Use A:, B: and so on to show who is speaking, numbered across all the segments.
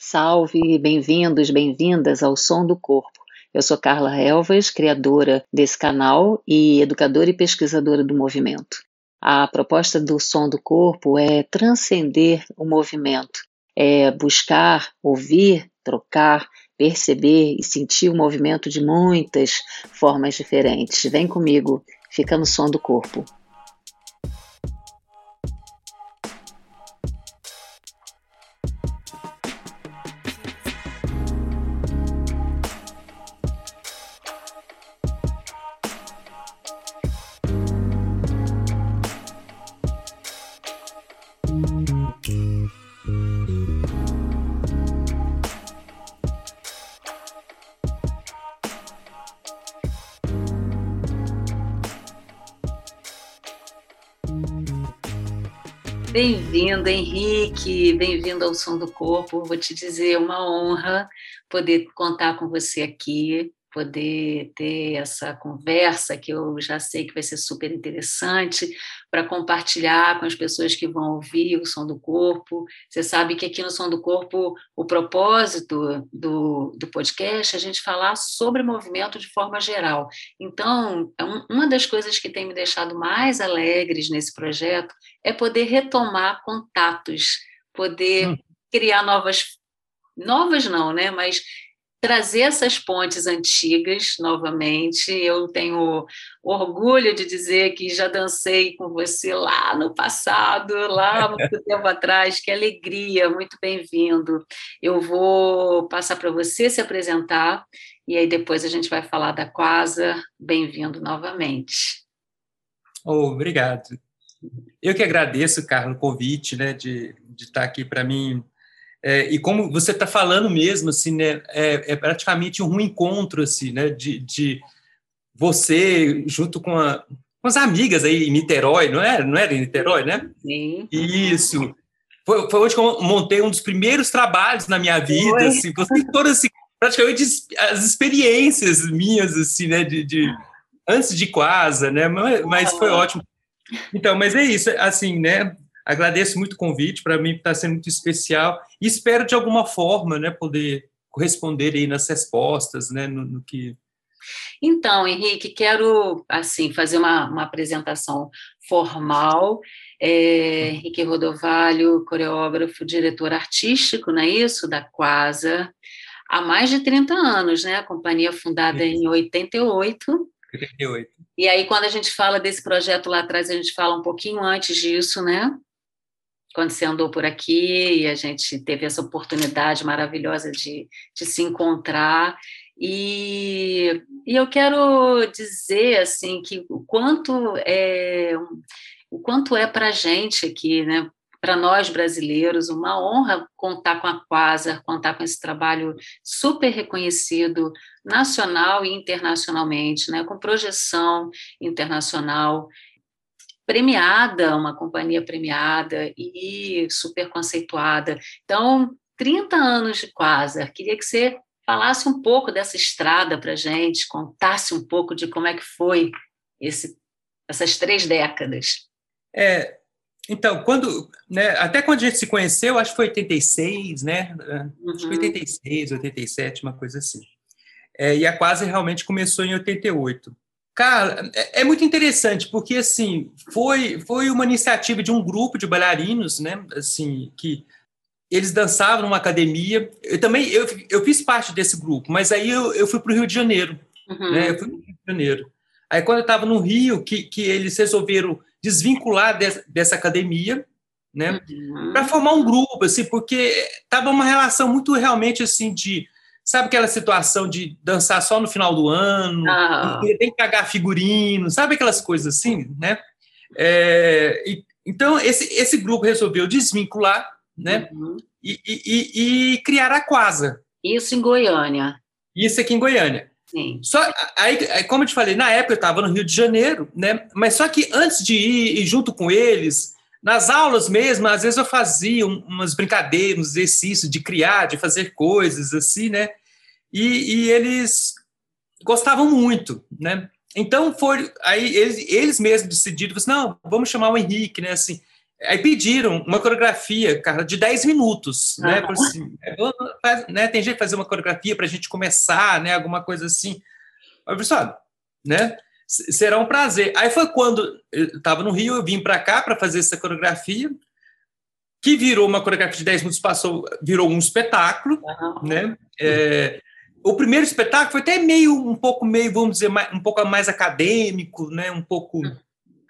A: Salve, bem-vindos, bem-vindas ao Som do Corpo. Eu sou Carla Elvas, criadora desse canal e educadora e pesquisadora do movimento. A proposta do Som do Corpo é transcender o movimento, é buscar, ouvir, trocar, perceber e sentir o movimento de muitas formas diferentes. Vem comigo, fica no som do corpo. Bem-vindo, Henrique, bem-vindo ao Som do Corpo. Vou te dizer, é uma honra poder contar com você aqui poder ter essa conversa, que eu já sei que vai ser super interessante, para compartilhar com as pessoas que vão ouvir o som do corpo. Você sabe que aqui no Som do Corpo, o propósito do, do podcast é a gente falar sobre movimento de forma geral. Então, é uma das coisas que tem me deixado mais alegres nesse projeto é poder retomar contatos, poder hum. criar novas novas não, né? Mas trazer essas pontes antigas novamente. Eu tenho orgulho de dizer que já dancei com você lá no passado, lá muito tempo atrás. Que alegria, muito bem-vindo. Eu vou passar para você se apresentar e aí depois a gente vai falar da Quasa. Bem-vindo novamente.
B: Oh, obrigado. Eu que agradeço, Carlos, o convite né, de, de estar aqui para mim é, e como você está falando mesmo, assim, né, é, é, praticamente um encontro, assim, né, de, de você junto com, a, com as amigas aí em Niterói, não era? Não era em Niterói, né?
A: Sim.
B: Isso. Foi, foi onde que eu montei um dos primeiros trabalhos na minha vida, foi. assim, você todas, assim, praticamente as experiências minhas, assim, né, de, de antes de quase, né, mas, mas foi ótimo. Então, mas é isso, assim, né, Agradeço muito o convite, para mim está sendo muito especial e espero de alguma forma, né, poder corresponder aí nas respostas, né, no, no que
A: então, Henrique, quero assim fazer uma, uma apresentação formal. É, Henrique Rodovalho, coreógrafo, diretor artístico, não é isso? Da Quasa, há mais de 30 anos, né? A companhia fundada em 88.
B: 88.
A: E aí, quando a gente fala desse projeto lá atrás, a gente fala um pouquinho antes disso, né? Quando você andou por aqui e a gente teve essa oportunidade maravilhosa de, de se encontrar. E, e eu quero dizer assim que o quanto é o quanto é para a gente aqui, né? Para nós brasileiros, uma honra contar com a Quasar, contar com esse trabalho super reconhecido nacional e internacionalmente, né? com projeção internacional premiada, uma companhia premiada e super conceituada. Então, 30 anos de Quasar. Queria que você falasse um pouco dessa estrada para a gente, contasse um pouco de como é que foi esse, essas três décadas.
B: É, então, quando, né, até quando a gente se conheceu, acho que foi 86, né? Uhum. Acho que foi 86, 87, uma coisa assim. É, e a Quase realmente começou em 88. Cara, é, é, muito interessante, porque assim, foi, foi uma iniciativa de um grupo de bailarinos, né? Assim, que eles dançavam numa academia. Eu também eu, eu fiz parte desse grupo, mas aí eu, eu fui para o Rio de Janeiro. Uhum. Né? Eu fui para o Rio de Janeiro. Aí, quando eu estava no Rio, que, que eles resolveram desvincular de, dessa academia, né? Uhum. Para formar um grupo, assim, porque estava uma relação muito realmente assim de Sabe aquela situação de dançar só no final do ano, ah. tem que pagar figurino, sabe aquelas coisas assim, né? É, e, então, esse, esse grupo resolveu desvincular, né? Uhum. E, e, e, criar a Quasa.
A: Isso em Goiânia.
B: Isso aqui em Goiânia.
A: Sim.
B: Só, aí, como eu te falei, na época eu estava no Rio de Janeiro, né? Mas só que antes de ir, ir junto com eles, nas aulas mesmo, às vezes eu fazia umas brincadeiras, uns exercícios de criar, de fazer coisas assim, né? E, e eles gostavam muito, né? Então foi aí eles, eles mesmos decidiram, assim, não, vamos chamar o Henrique, né? Assim, Aí pediram uma coreografia, cara, de 10 minutos, né? Por assim, é, faz, né? Tem jeito de fazer uma coreografia para a gente começar, né? Alguma coisa assim. Aí eu falei, né? Será um prazer. Aí foi quando eu estava no Rio, eu vim para cá para fazer essa coreografia, que virou uma coreografia de 10 minutos, passou, virou um espetáculo, uhum. né? É, o primeiro espetáculo foi até meio, um pouco meio, vamos dizer, um pouco mais acadêmico, né? Um pouco, hum.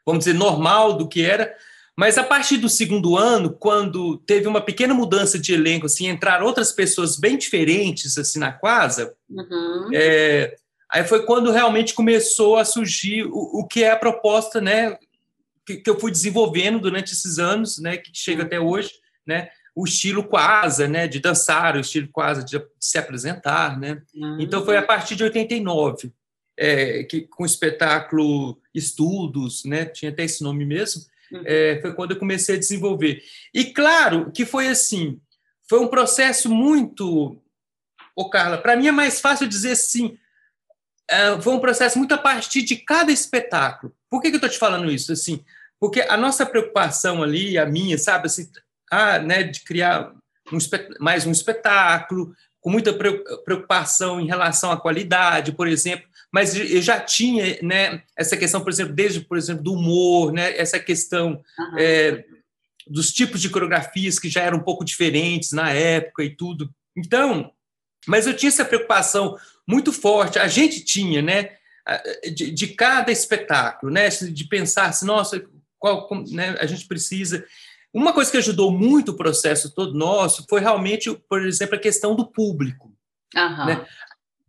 B: vamos dizer, normal do que era. Mas a partir do segundo ano, quando teve uma pequena mudança de elenco, assim, entraram outras pessoas bem diferentes assim na casa, uhum. é, aí foi quando realmente começou a surgir o, o que é a proposta, né, que, que, eu fui desenvolvendo durante esses anos, né, que chega até hoje, né, o estilo quasa, né, de dançar, o estilo quasa de, se apresentar, né. Uhum. Então foi a partir de 89 é, que com o espetáculo Estudos, né, tinha até esse nome mesmo Uhum. É, foi quando eu comecei a desenvolver. E claro que foi assim, foi um processo muito. Ô, Carla, para mim é mais fácil dizer assim, é, foi um processo muito a partir de cada espetáculo. Por que, que eu estou te falando isso? Assim, porque a nossa preocupação ali, a minha, sabe, assim, ah, né, de criar um, mais um espetáculo, com muita preocupação em relação à qualidade, por exemplo, mas eu já tinha né, essa questão, por exemplo, desde, por exemplo, do humor, né, essa questão uhum. é, dos tipos de coreografias que já eram um pouco diferentes na época e tudo. Então, mas eu tinha essa preocupação muito forte, a gente tinha, né, de, de cada espetáculo, né, de pensar assim, nossa, qual, né, a gente precisa... Uma coisa que ajudou muito o processo todo nosso foi realmente, por exemplo, a questão do público. Uhum. Né?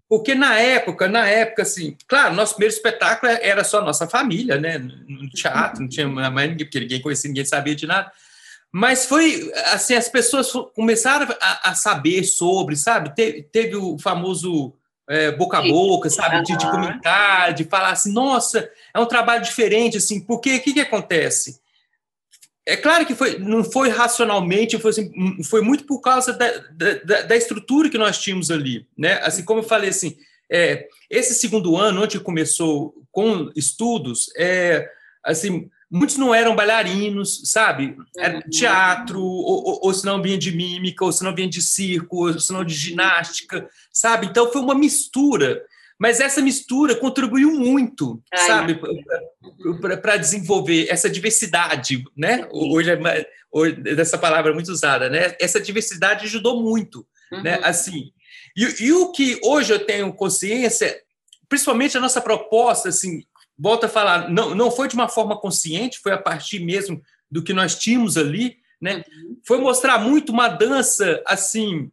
B: Porque na época, na época, assim, claro, nosso primeiro espetáculo era só nossa família, né? No teatro, não tinha mais ninguém, porque ninguém conhecia, ninguém sabia de nada. Mas foi assim, as pessoas começaram a, a saber sobre, sabe? Teve o famoso é, boca a boca, sabe? De, de, comentar, de falar assim, nossa, é um trabalho diferente, assim, porque o que, que acontece? É claro que foi, não foi racionalmente, foi, assim, foi muito por causa da, da, da, estrutura que nós tínhamos ali. Né? Assim como eu falei, assim, é, esse segundo ano, onde começou com estudos, é, assim, muitos não eram bailarinos, sabe? Era uhum. teatro, ou, ou, ou se não vinha de mímica, ou se não vinha de circo, ou se não de ginástica, sabe? Então foi uma mistura mas essa mistura contribuiu muito, Ai, sabe, para desenvolver essa diversidade, né? Hoje, é, hoje essa palavra é muito usada, né? Essa diversidade ajudou muito, né? uhum. né? Assim, e, e, o que hoje eu tenho consciência, principalmente a nossa proposta, assim, volta a falar, não, não foi de uma forma consciente, foi a partir mesmo do que nós tínhamos ali, né? Uhum. Foi mostrar muito uma dança, assim,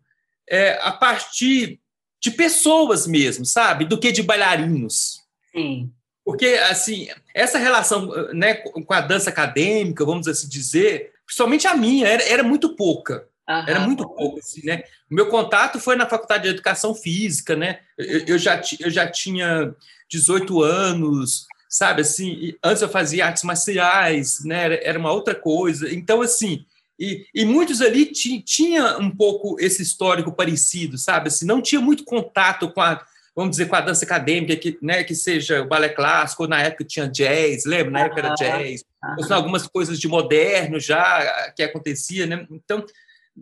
B: é, a partir de pessoas mesmo, sabe? Do que de bailarinos. Sim. Porque, assim, essa relação né, com a dança acadêmica, vamos assim dizer, principalmente a minha, era, era muito pouca. Aham. Era muito pouco, assim, né? O meu contato foi na Faculdade de Educação Física, né? Eu, eu, já, eu já tinha 18 anos, sabe? Assim, antes eu fazia artes marciais, né? Era, uma outra coisa. Então, assim, e, e muitos ali tinha um pouco esse histórico parecido, sabe? Assim, não tinha muito contato com a, vamos dizer, com a dança acadêmica, que, né, que seja o balé clássico, ou na época tinha jazz, lembra? Na época era jazz, ou algumas coisas de moderno já que acontecia, né? Então,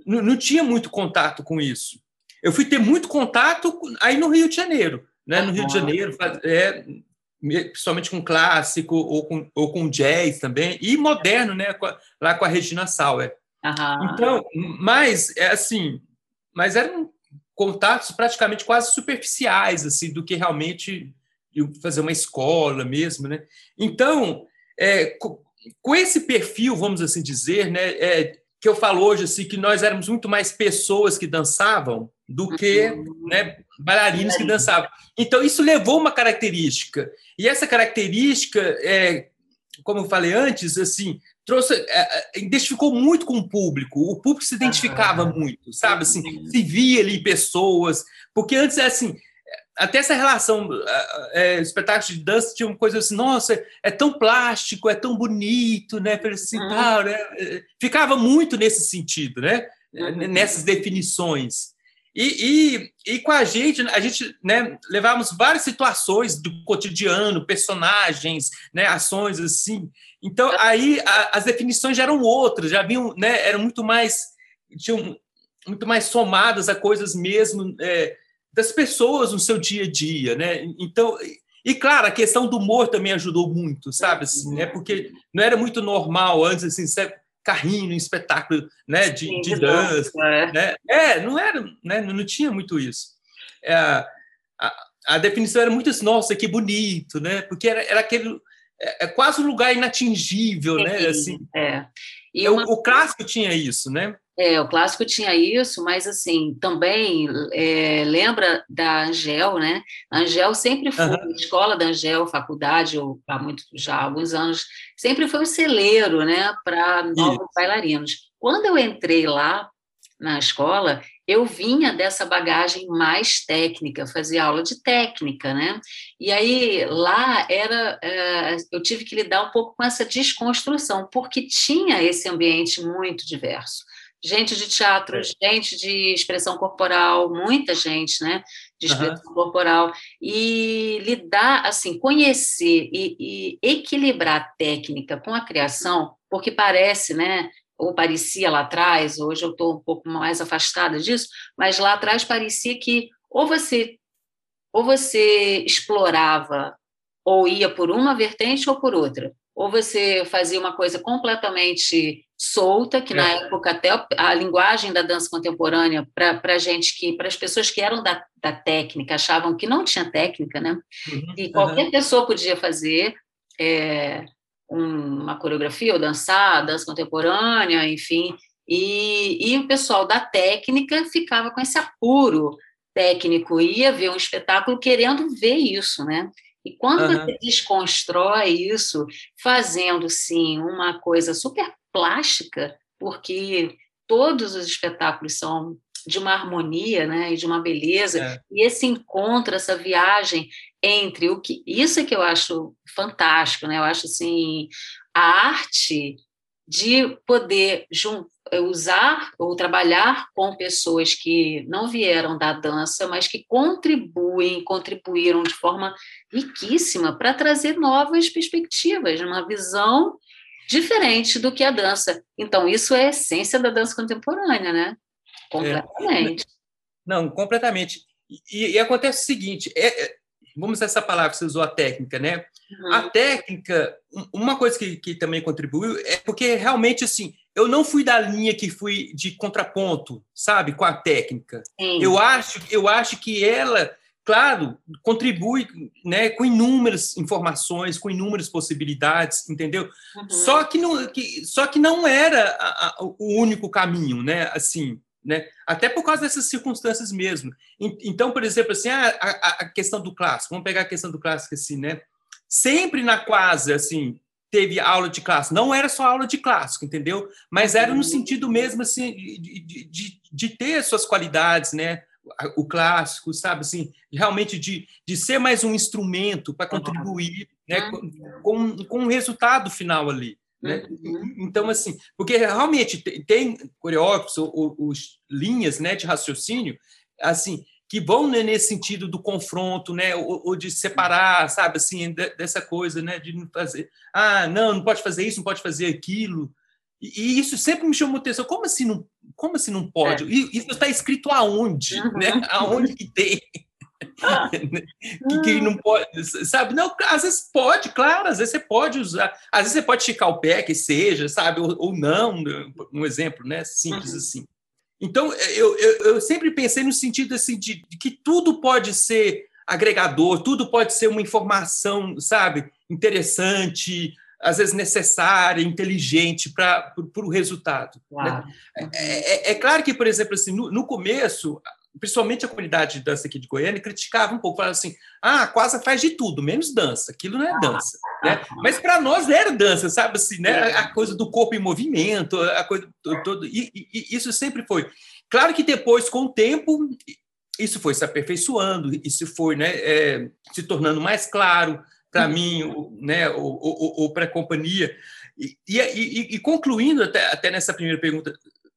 B: não, não tinha muito contato com isso. Eu fui ter muito contato aí no Rio de Janeiro, né? No Rio de Janeiro, é, principalmente com clássico ou com, ou com jazz também, e moderno, né? Lá com a Regina Sauer. Uhum. Então, mas é assim, mas eram contatos praticamente quase superficiais assim do que realmente fazer uma escola mesmo, né? Então, é, com esse perfil, vamos assim dizer, né, é, que eu falo hoje assim que nós éramos muito mais pessoas que dançavam do que uhum. né, bailarinos que dançavam. Então isso levou uma característica e essa característica é, como eu falei antes, assim, trouxe, é, é, identificou muito com o público. O público se identificava ah, muito, sabe? Assim, se via ali pessoas, porque antes é assim, até essa relação, é, espetáculo de dança tinha uma coisa assim, nossa, é tão plástico, é tão bonito, né? Assim, uhum. tal, né? Ficava muito nesse sentido, né? Uhum. Nessas definições. E, e, e, com a gente, a gente né, levávamos várias situações do cotidiano, personagens, né, ações assim. Então, aí a, as definições já eram outras, já vinham, né, eram muito mais, tinham muito mais somadas a coisas mesmo é, das pessoas no seu dia a dia, né? Então, e claro, a questão do humor também ajudou muito, sabe? Assim, né? Porque não era muito normal antes, assim, carrinho, espetáculo né, de, Sim, de dança. É. Né? é, não era, né, não tinha muito isso. É, a, a, definição era muito assim, nossa, que bonito, né? Porque era, era aquele é, é quase um lugar inatingível, Sim, né? Assim,
A: é.
B: E uma... o, o clássico tinha isso, né?
A: É, o clássico tinha isso, mas assim, também é, lembra da Angel, né? A Angel sempre foi, uhum. escola da Angel, faculdade, ou há muito, já há alguns anos, sempre foi um celeiro, né, para novos bailarinos. Quando eu entrei lá na escola, eu vinha dessa bagagem mais técnica, fazia aula de técnica, né? E aí lá era, é, eu tive que lidar um pouco com essa desconstrução, porque tinha esse ambiente muito diverso gente de teatro, é. gente de expressão corporal, muita gente, né? De expressão uhum. corporal. E lidar, assim, conhecer e, e, equilibrar a técnica com a criação, porque parece, né? Ou parecia lá atrás, hoje eu estou um pouco mais afastada disso, mas lá atrás parecia que ou você ou você explorava ou ia por uma vertente ou por outra ou você fazia uma coisa completamente solta, que na é. época até a linguagem da dança contemporânea, para gente que, para as pessoas que eram da, da técnica, achavam que não tinha técnica, né? Uhum, e qualquer uhum. pessoa podia fazer é, uma coreografia ou dançar, dança contemporânea, enfim. E, e o pessoal da técnica ficava com esse apuro técnico, ia ver um espetáculo querendo ver isso, né? E quando uhum. você desconstrói isso, fazendo sim uma coisa super plástica, porque todos os espetáculos são de uma harmonia, né, e de uma beleza, é. e esse encontro, essa viagem entre o que isso é que eu acho fantástico, né? Eu acho assim a arte de poder usar ou trabalhar com pessoas que não vieram da dança, mas que contribuem, contribuíram de forma riquíssima para trazer novas perspectivas, uma visão diferente do que a dança. Então, isso é a essência da dança contemporânea, né? Completamente. É.
B: Não, completamente. E, e, acontece o seguinte: é, vamos essa palavra que você usou, a técnica, né? Uhum. A técnica, uma coisa que, que também contribuiu é porque realmente assim eu não fui da linha que fui de contraponto, sabe, com a técnica. Sim. Eu acho, eu acho que ela, claro, contribui, né, com inúmeras informações, com inúmeras possibilidades, entendeu? Uhum. Só que não, que, só que não era a, a, o único caminho, né? Assim, né? Até por causa dessas circunstâncias mesmo. Então, por exemplo, assim, a, a, questão do clássico. Vamos pegar a questão do clássico assim, né? Sempre na quase, assim, teve aula de clássico. Não era só aula de clássico, entendeu? Mas era no sentido mesmo assim de, de, de, de ter suas qualidades, né? O clássico, sabe assim, realmente de, de ser mais um instrumento para contribuir, né? Com, com, com um resultado final ali. Né? Uhum. Então, assim, porque realmente tem coreógrafos ou, ou, linhas né, de raciocínio assim que vão né, nesse sentido do confronto, né, ou, ou, de separar, sabe, assim, dessa coisa, né, de não fazer, ah, não, não pode fazer isso, não pode fazer aquilo. E, e isso sempre me chamou atenção. Como assim não, como assim não pode? É. Isso está escrito aonde, uhum. né? Aonde que tem? que, que não pode, sabe? Não, às vezes pode, claro, às vezes você pode usar, às vezes você pode esticar o pé, que seja, sabe? Ou, ou não, um exemplo, né? Simples uhum. assim. Então, eu, eu, eu, sempre pensei no sentido assim, de, de, que tudo pode ser agregador, tudo pode ser uma informação, sabe, interessante, às vezes necessária, inteligente para o resultado. Né? Claro. Né? É, é, é, claro que, por exemplo, assim, no, no começo, principalmente a comunidade de dança aqui de Goiânia, criticava um pouco, falava assim: ah, a Quasa faz de tudo, menos dança, aquilo não é dança. Né? Mas para nós era dança, sabe assim, né? A coisa do corpo em movimento, a coisa toda. E, e, isso sempre foi. Claro que depois, com o tempo, isso foi se aperfeiçoando, isso foi né, é, se tornando mais claro para mim, né, ou, ou, ou para a companhia. E, e, e, concluindo até, até nessa primeira pergunta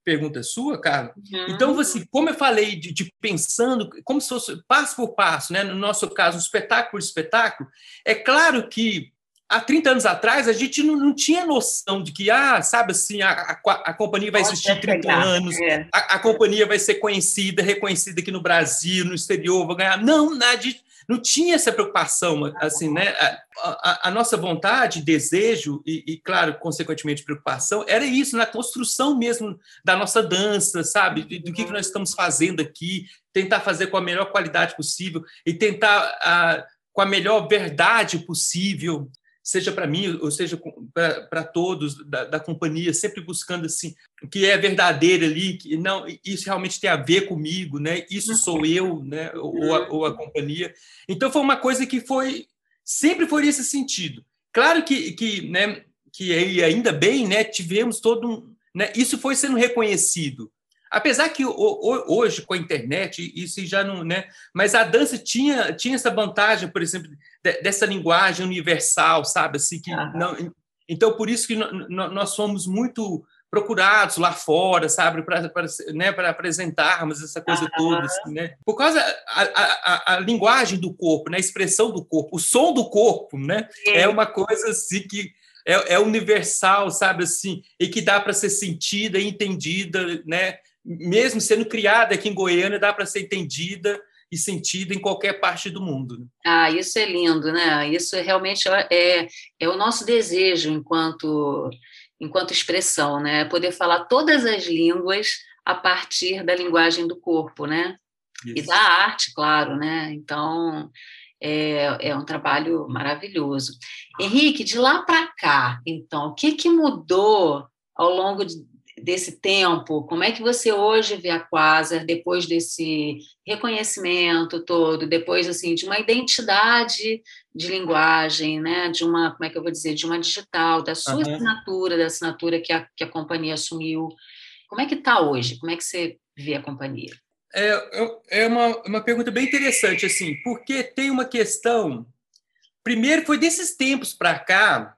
B: pergunta sua, Carla. Uhum. Então, você, como eu falei de, de, pensando, como se fosse passo por passo, né? no nosso caso, um espetáculo por espetáculo, é claro que há 30 anos atrás, a gente não, não, tinha noção de que, ah, sabe assim, a, a, a companhia vai existir 30 anos, é. a, a, companhia vai ser conhecida, reconhecida aqui no Brasil, no exterior, vai ganhar. Não, nada de, não tinha essa preocupação, assim, né? A, nossa vontade, desejo e, e, claro, consequentemente, preocupação, era isso, na construção mesmo da nossa dança, sabe? Do que, que nós estamos fazendo aqui, tentar fazer com a melhor qualidade possível e tentar... A, com a melhor verdade possível, seja para mim, ou seja para todos da, da, companhia, sempre buscando assim o que é verdadeiro ali, que não isso realmente tem a ver comigo, né? Isso sou eu, né? Ou a, ou a companhia. Então foi uma coisa que foi sempre foi nesse sentido. Claro que que né que ainda bem, né? Tivemos todo um, né? Isso foi sendo reconhecido. Apesar que hoje, com a internet, isso já não. Né, mas a dança tinha, tinha essa vantagem, por exemplo, dessa linguagem universal, sabe? Assim, que não, então, por isso que nós somos muito procurados lá fora, sabe, para né, apresentarmos essa coisa uhum. toda, assim, né? Por causa a, a, a, linguagem do corpo, né, a expressão do corpo, o som do corpo, né, é uma coisa assim que é, é universal, sabe, assim, e que dá para ser sentida e entendida, né, mesmo sendo criada aqui em Goiânia, dá para ser entendida e sentida em qualquer parte do mundo. Né?
A: Ah, isso é lindo, né? Isso realmente é, é o nosso desejo enquanto, enquanto expressão, né? Poder falar todas as línguas a partir da linguagem do corpo, né? Isso. E da arte, claro, né? Então, é, é um trabalho maravilhoso. Henrique, de lá para cá, então, o que, que mudou ao longo de, desse tempo, como é que você hoje vê a Quasar depois desse reconhecimento todo, depois assim de uma identidade de linguagem, né, de uma, como é que eu vou dizer, de uma digital, da sua uhum. assinatura, da assinatura que a, que a companhia assumiu. Como é que está hoje? Como é que você vê a companhia?
B: É, é uma, uma pergunta bem interessante, assim, porque tem uma questão. Primeiro, foi desses tempos para cá,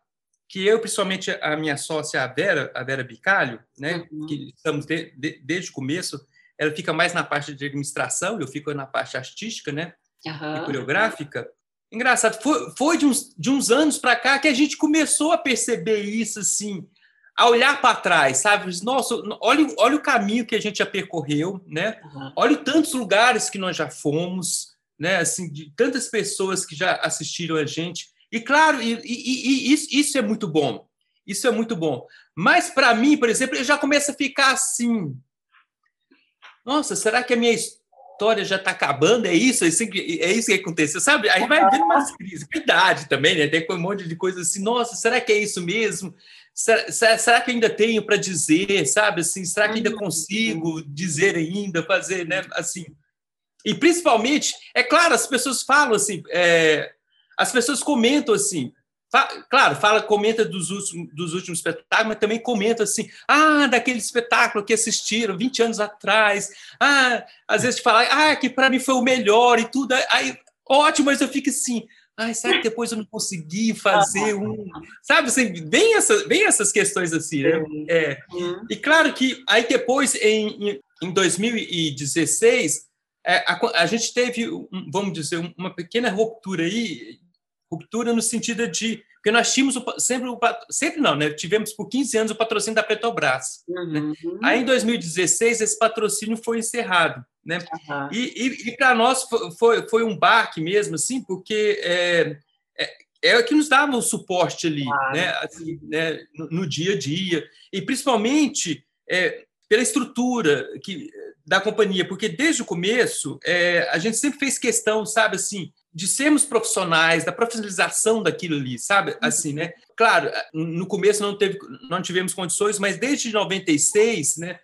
B: que eu, principalmente a minha sócia, a Vera, a Vera Bicalho, né, uhum. que estamos de, de, desde o começo, ela fica mais na parte de administração, eu fico na parte artística, né, uhum. e coreográfica. Engraçado, foi, foi de, uns, de uns anos para cá que a gente começou a perceber isso, assim, a olhar para trás, sabe? Nossa, olha, olha o caminho que a gente já percorreu, né? Uhum. Olha tantos lugares que nós já fomos, né? Assim, de tantas pessoas que já assistiram a gente. E claro, e, e, e isso, isso é muito bom. Isso é muito bom. Mas para mim, por exemplo, eu já começo a ficar assim. Nossa, será que a minha história já está acabando? É isso? É isso, que, é isso que aconteceu, sabe? Aí vai vendo umas crises. Idade também, né? Tem um monte de coisa assim. Nossa, será que é isso mesmo? Será, será que ainda tenho para dizer, sabe? Assim, será que ainda consigo dizer ainda, fazer, né? Assim. E principalmente, é claro, as pessoas falam assim. É, as pessoas comentam assim, claro, fala, comenta dos últimos, dos últimos espetáculos, mas também comenta assim, ah, daquele espetáculo que assistiram 20 anos atrás, ah, às vezes fala, ah, que para mim foi o melhor e tudo, aí, ótimo, mas eu fico assim, ai, sabe que depois eu não consegui fazer um, sabe, assim, bem, essa, bem essas questões assim, né? É. E claro que aí depois, em, em 2016, é, a, a gente teve, vamos dizer, uma pequena ruptura aí, ruptura no sentido de porque nós tínhamos o, sempre o sempre não, né? Tivemos por 15 anos o patrocínio da Petrobras. Né? Uhum. Né? Aí em 2016 esse patrocínio foi encerrado, né? Uhum. E, e, e para nós foi, foi um baque mesmo, assim, porque é, é, é o que nos dava o suporte ali, claro. né? Assim, né? No, no, dia a dia e principalmente é, pela estrutura que da companhia, porque desde o começo é, a gente sempre fez questão, sabe, assim, de sermos profissionais, da profissionalização daquilo ali, sabe? Uhum. Assim, né? Claro, no começo não teve, não tivemos condições, mas desde 96, né?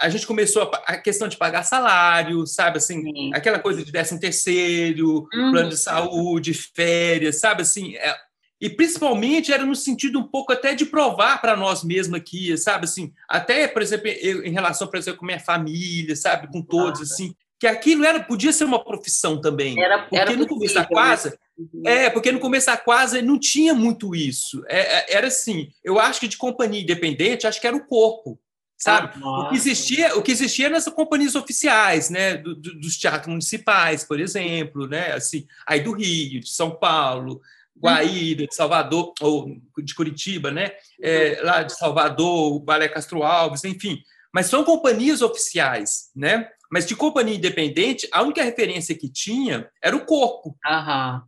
B: A gente começou a, a questão de pagar salário, sabe assim, Sim. aquela coisa de décimo terceiro, uhum. plano de saúde, férias, sabe assim, é, e principalmente era no sentido um pouco até de provar para nós mesmos aqui, sabe assim, até por exemplo eu, em relação por exemplo com minha família, sabe, com todos assim, que aquilo era podia ser uma profissão também. Era, porque era no começo da né? quase uhum. é, porque no começo da quase não tinha muito isso. É, é, era assim, eu acho que de companhia independente, acho que era o corpo. sabe? Ah, o que existia, o que existia nas companhias oficiais, né, do, do, dos teatros municipais, por exemplo, né, assim, aí do Rio, de São Paulo, Guaíra, de Salvador ou de Curitiba, né, é, lá de Salvador, o Balé Castro Alves, enfim, mas são companhias oficiais, né? Mas de companhia independente, a única referência que tinha era o corpo,
A: Aham.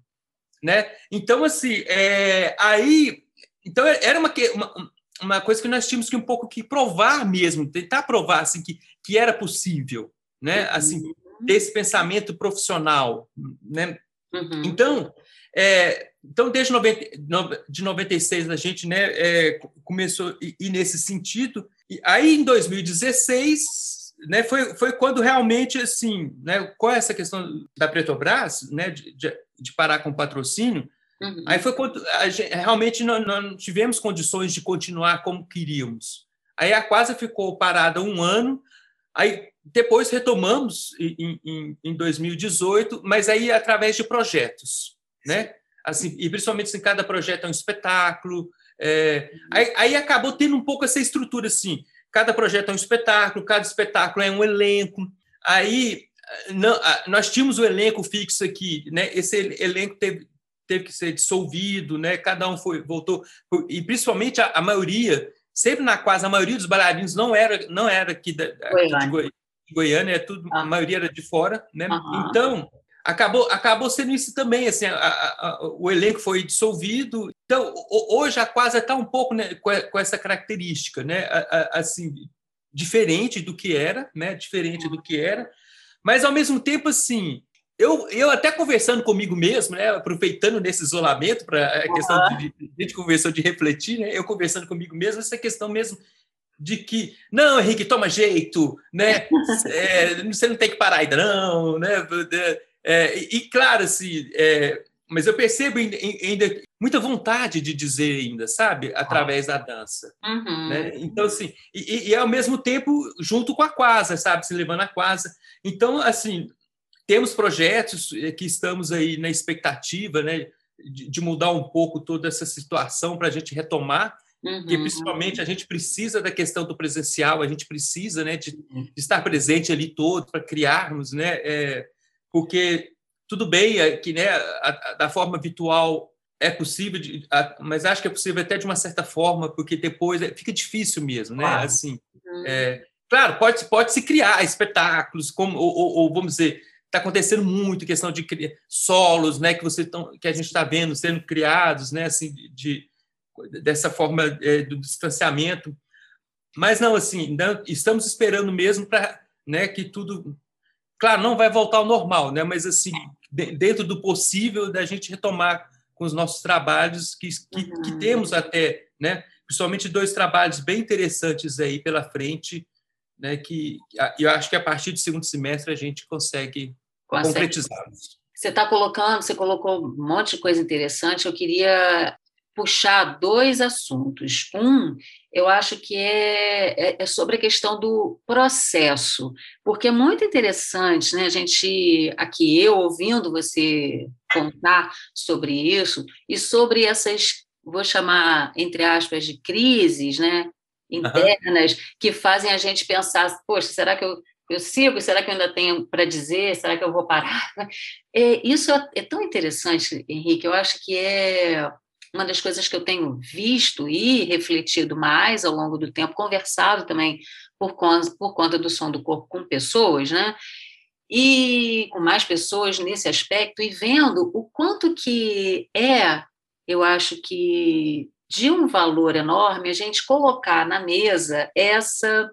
B: né? Então assim, é, aí, então era uma, uma uma coisa que nós tínhamos que um pouco que provar mesmo, tentar provar assim que, que era possível, né? Uhum. Assim, desse pensamento profissional, né? Uhum. Então, é, então desde 90, de 96 a gente, né, é, começou e, e nesse sentido. E aí em 2016, né, foi, foi quando realmente assim, né, é essa questão da Petrobras, né, de, de, de parar com o patrocínio? Uhum. Aí foi quando gente, realmente não, não, tivemos condições de continuar como queríamos. Aí a Quasa ficou parada um ano, aí depois retomamos em, em, em 2018, mas aí através de projetos, né? Assim, e principalmente assim, cada projeto é um espetáculo. É, uhum. aí, aí acabou tendo um pouco essa estrutura assim. Cada projeto é um espetáculo, cada espetáculo é um elenco. Aí não, nós tínhamos o elenco fixo aqui, né? Esse elenco teve, teve que ser dissolvido, né? Cada um foi voltou e principalmente a, a maioria, sempre na quase a maioria dos bailarinos não era não era aqui da, Goiânia. de, Goi, de Goiânia, é tudo ah. a maioria era de fora, né? Então acabou acabou sendo isso também assim a, a, o elenco foi dissolvido. Então hoje a quase está um pouco né, com, com, essa característica né assim diferente do que era né diferente do que era. Mas ao mesmo tempo assim eu, eu até conversando comigo mesmo, né, aproveitando nesse isolamento para a questão de, de, a gente conversou de refletir, né, eu conversando comigo mesmo essa questão mesmo de que não, Henrique, toma jeito, né, é, você não tem que parar ainda não, né, é, e, e, claro assim, é, mas eu percebo ainda muita vontade de dizer ainda, sabe, através da dança,
A: uhum.
B: né? Então assim, e, e, ao mesmo tempo junto com a quasa, sabe, se levando a quasa. Então assim, temos projetos eh, que estamos aí na expectativa né, de, de mudar um pouco toda essa situação para a gente retomar, uhum. que principalmente a gente precisa da questão do presencial, a gente precisa né, de, uhum. de estar presente ali todo para criarmos, né, é, porque tudo bem é que né, a, a, da forma virtual é possível, de, a, mas acho que é possível até de uma certa forma, porque depois é, fica difícil mesmo, né? Claro. Assim, uhum. é, claro, pode, pode se criar espetáculos, como, ou, ou, ou vamos dizer, está acontecendo muito questão de solos, né, que você tão, que a gente está vendo sendo criados, né, assim, de, dessa forma é, do distanciamento. Mas não, assim, não, estamos esperando mesmo para, né, que tudo, claro, não vai voltar ao normal, né, mas assim, dentro do possível da gente retomar com os nossos trabalhos que, que, uhum. que temos até, né, principalmente dois trabalhos bem interessantes aí pela frente né, que eu acho que a partir do segundo semestre a gente consegue, consegue. concretizá-los.
A: Você está colocando, você colocou um monte de coisa interessante. Eu queria puxar dois assuntos. Um, eu acho que é, é, é, sobre a questão do processo, porque é muito interessante, né? A gente, aqui eu ouvindo você contar sobre isso e sobre essas, vou chamar entre aspas de crises, né? internas uhum. que fazem a gente pensar, poxa, será que eu, eu sigo? Será que eu ainda tenho para dizer? Será que eu vou parar? É, isso é, é tão interessante, Henrique. Eu acho que é uma das coisas que eu tenho visto e refletido mais ao longo do tempo, conversado também por conta, por conta do som do corpo com pessoas, né? E com mais pessoas nesse aspecto e vendo o quanto que é, eu acho que de um valor enorme a gente colocar na mesa essa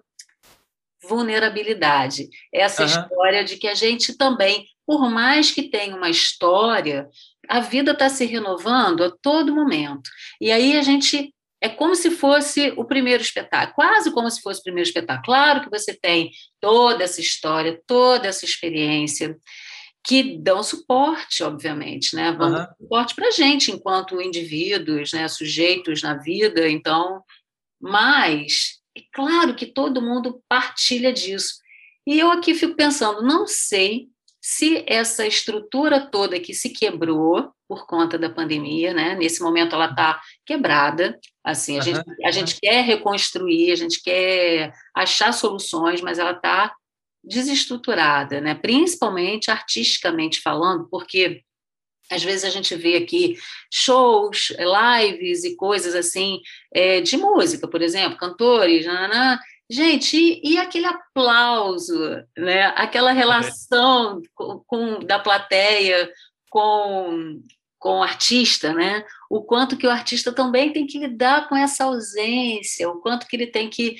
A: vulnerabilidade, essa uhum. história de que a gente também, por mais que tenha uma história, a vida está se renovando a todo momento. E aí a gente é como se fosse o primeiro espetáculo, quase como se fosse o primeiro espetáculo. Claro que você tem toda essa história, toda essa experiência, que dão suporte, obviamente, né? Vão uhum. dar suporte para a gente, enquanto indivíduos, né? sujeitos na vida. Então, mas é claro que todo mundo partilha disso. E eu aqui fico pensando, não sei se essa estrutura toda que se quebrou por conta da pandemia, né? Nesse momento ela está quebrada. Assim, a, uhum. gente, a gente quer reconstruir, a gente quer achar soluções, mas ela está desestruturada, né? Principalmente artisticamente falando, porque às vezes a gente vê aqui shows, lives e coisas assim é, de música, por exemplo, cantores, nanana, Gente, e, e, aquele aplauso, né? aquela relação com, com, da plateia com, com o artista, né? o quanto que o artista também tem que lidar com essa ausência, o quanto que ele tem que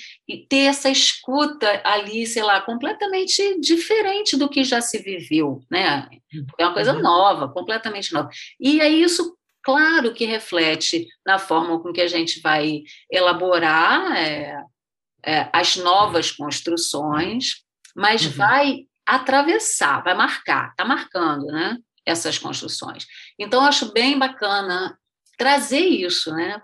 A: ter essa escuta ali, sei lá, completamente diferente do que já se viveu, né? É uma coisa uhum. nova, completamente nova. E aí isso claro que reflete na forma com que a gente vai elaborar é, é, as novas construções, mas uhum. vai atravessar, vai marcar, está marcando, né? Essas construções. Então, eu acho bem bacana trazer isso, né?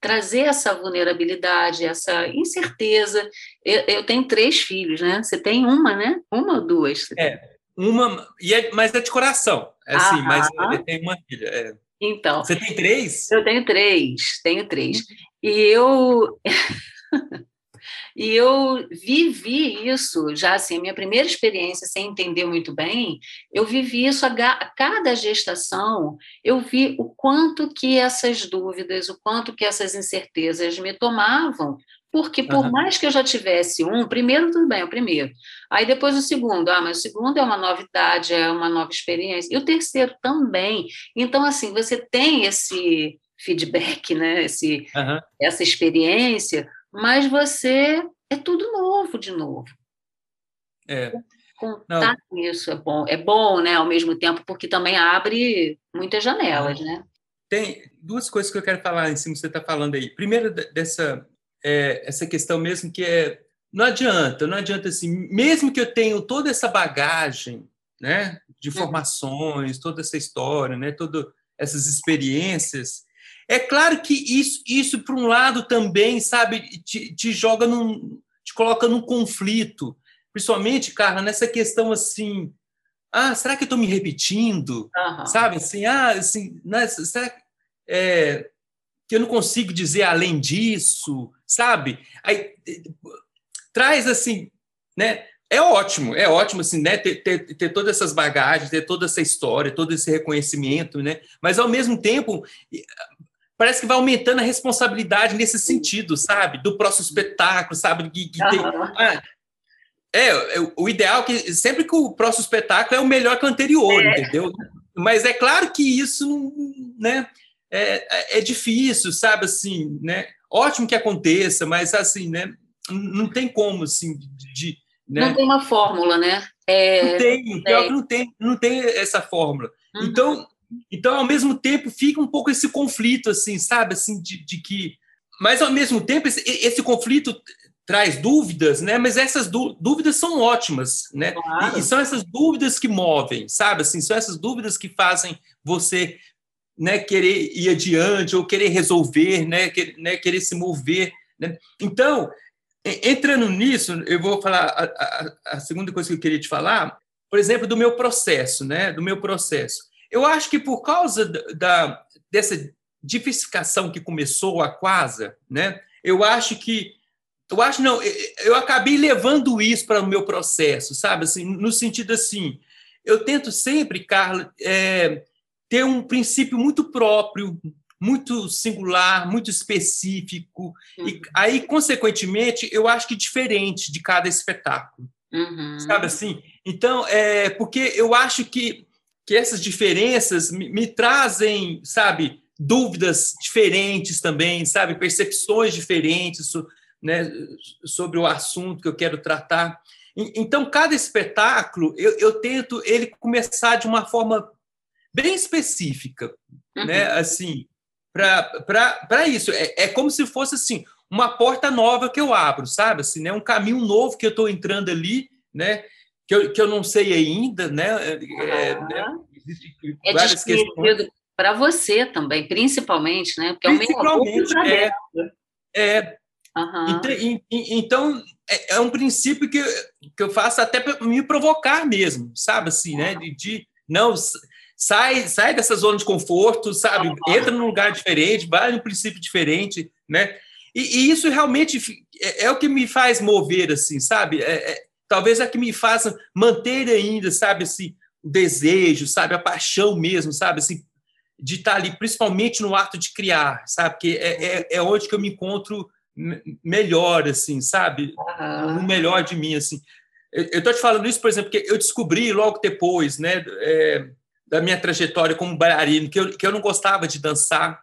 A: Trazer essa vulnerabilidade, essa incerteza. Eu, eu, tenho três filhos, né? Você tem uma, né? Uma ou duas?
B: É, uma, e é, mas é de coração. É assim, ah, mas eu tenho uma filha. É.
A: Então.
B: Você tem três?
A: Eu tenho três, tenho três. Uhum. E eu. E eu vivi isso, já assim, minha primeira experiência, sem entender muito bem, eu vivi isso a, cada gestação, eu vi o quanto que essas dúvidas, o quanto que essas incertezas me tomavam, porque por uhum. mais que eu já tivesse um, primeiro tudo bem, o primeiro. Aí depois o segundo, ah, mas o segundo é uma novidade, é uma nova experiência. E o terceiro também. Então, assim, você tem esse feedback, né? Esse, uhum. essa experiência, mas você é tudo novo de novo.
B: É.
A: Contar com isso é bom, é bom, né, ao mesmo tempo, porque também abre muitas janelas, né?
B: Tem duas coisas que eu quero falar em cima que você está falando aí. Primeiro, dessa é, essa questão mesmo que é não adianta, não adianta assim, mesmo que eu tenha toda essa bagagem, né, de uhum. formações, toda essa história, né, todas essas experiências, é claro que isso, isso por um lado, também, sabe, te, te joga num. te coloca num conflito. Principalmente, Carla, nessa questão assim. Ah, será que eu estou me repetindo? Uhum. Sabe, assim, ah, assim, né, será que, é, que eu não consigo dizer além disso? Sabe? Aí traz assim, né? É ótimo, é ótimo assim, né? Ter, ter, ter todas essas bagagens, ter toda essa história, todo esse reconhecimento, né? Mas ao mesmo tempo parece que vai aumentando a responsabilidade nesse sentido, sabe? Do próximo espetáculo, sabe? Que, que tem, ah, é, é, o ideal é que sempre que o próximo espetáculo é o melhor que o anterior, é. entendeu? Mas é claro que isso, né? É, é difícil, sabe? Assim, né? Ótimo que aconteça, mas assim, né? Não tem como, assim, de,
A: né? Não tem uma fórmula, né?
B: É, não tem, pior que não tem, não tem essa fórmula. Uhum. Então, então, ao mesmo tempo, fica um pouco esse conflito, assim, sabe? Assim, de, de que. Mas, ao mesmo tempo, esse, esse, conflito traz dúvidas, né? Mas essas dúvidas são ótimas, né? Claro. E, e, são essas dúvidas que movem, sabe? Assim, são essas dúvidas que fazem você né, querer ir adiante ou querer resolver, né? Querer, né, querer se mover. Né? Então, entrando nisso, eu vou falar a, a, a segunda coisa que eu queria te falar, por exemplo, do meu processo, né? Do meu processo. Eu acho que por causa da, dessa diversificação que começou a Quasa, né? Eu acho que eu acho não, eu acabei levando isso para o meu processo, sabe? Assim, no sentido assim, eu tento sempre, Carla, é, ter um princípio muito próprio, muito singular, muito específico, uhum. e aí, consequentemente, eu acho que diferente de cada espetáculo. Uhum. Sabe assim? Então, é, porque eu acho que que essas diferenças me, me trazem, sabe, dúvidas diferentes também, sabe, percepções diferentes né, sobre o assunto que eu quero tratar. Então, cada espetáculo, eu, eu tento ele começar de uma forma bem específica, uhum. né? Assim, para isso. É, é como se fosse assim uma porta nova que eu abro, sabe? Assim, né? Um caminho novo que eu estou entrando ali, né? Que eu, que eu não sei ainda, né? É,
A: é, né? é para você também, principalmente, né?
B: Porque principalmente, é, é, é. Uhum. Então, é, é, um princípio que, que eu faço até para me provocar mesmo, sabe? Assim, né? De, de, não sai, sai dessa zona de conforto, sabe? Entra num lugar diferente, vai num princípio diferente, né? E, e isso realmente é, é, o que me faz mover, assim, sabe? É, é, talvez é o que me faça manter ainda, sabe? O desejo, sabe? A paixão mesmo, sabe? Assim, de estar ali, principalmente no ato de criar, sabe? Porque é, é, é onde que eu me encontro melhor, assim, sabe? Uhum. No melhor de mim, assim. Eu estou te falando isso, por exemplo, porque eu descobri logo depois, né, é, da minha trajetória como bailarino, que eu, que eu não gostava de dançar,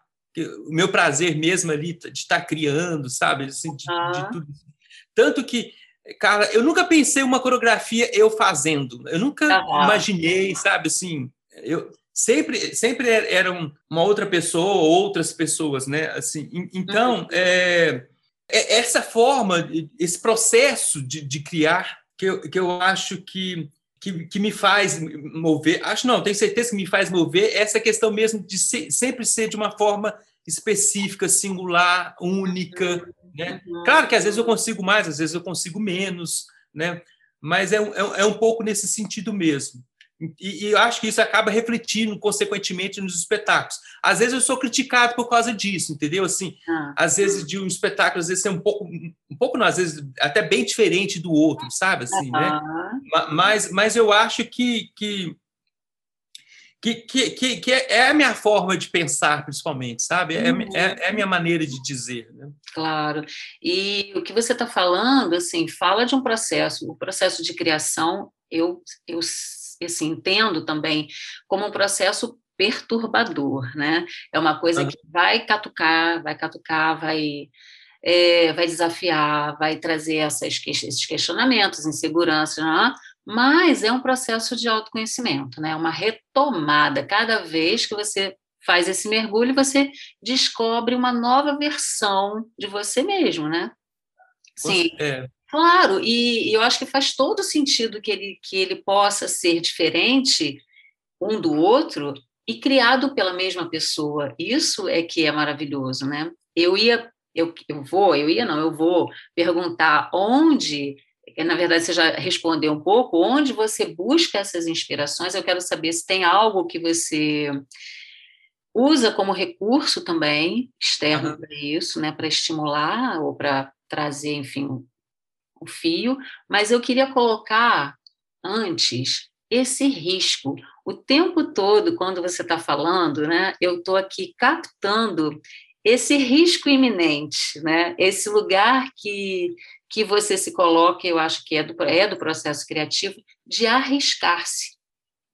B: o meu prazer mesmo ali de estar criando, sabe? Assim, de, uhum. de tudo. Tanto que, cara, eu nunca pensei uma coreografia eu fazendo. Eu nunca uhum. imaginei, sabe, assim, eu sempre sempre era uma outra pessoa ou outras pessoas, né? Assim, então, uhum. é, é essa forma, esse processo de, de criar que eu, que eu acho que, que, que, me faz mover. Acho não, tenho certeza que me faz mover essa questão mesmo de ser, sempre ser de uma forma específica, singular, única. Né? Claro que às vezes eu consigo mais, às vezes eu consigo menos, né? mas é, é, é um pouco nesse sentido mesmo. E, e, eu acho que isso acaba refletindo, consequentemente, nos espetáculos. Às vezes eu sou criticado por causa disso, entendeu? Assim, ah. às vezes de um espetáculo, às vezes é um pouco, um pouco não, às vezes até bem diferente do outro, sabe? Assim, né? Mas, mas eu acho que, que que, que, que, que, é a minha forma de pensar, principalmente, sabe? É, uhum. é, é, a minha maneira de dizer. Né?
A: Claro. E o que você está falando, assim, fala de um processo. O processo de criação, eu, eu assim, entendo também como um processo perturbador, né? É uma coisa que vai catucar, vai catucar, vai é, vai desafiar, vai trazer essas, esses questionamentos, inseguranças, né? Mas é um processo de autoconhecimento, né? Uma retomada. Cada vez que você faz esse mergulho, você descobre uma nova versão de você mesmo, né? Sim. É. Claro, e, eu acho que faz todo sentido que ele, que ele possa ser diferente um do outro e criado pela mesma pessoa. Isso é que é maravilhoso, né? Eu ia, eu, eu vou, eu ia não, eu vou perguntar onde, na verdade você já respondeu um pouco, onde você busca essas inspirações. Eu quero saber se tem algo que você usa como recurso também externo uhum. para isso, né, para estimular ou para trazer, enfim, o fio, mas eu queria colocar antes esse risco. O tempo todo, quando você está falando, né, eu estou aqui captando esse risco iminente, né, esse lugar que, que você se coloca, eu acho que é do, é do processo criativo, de arriscar-se,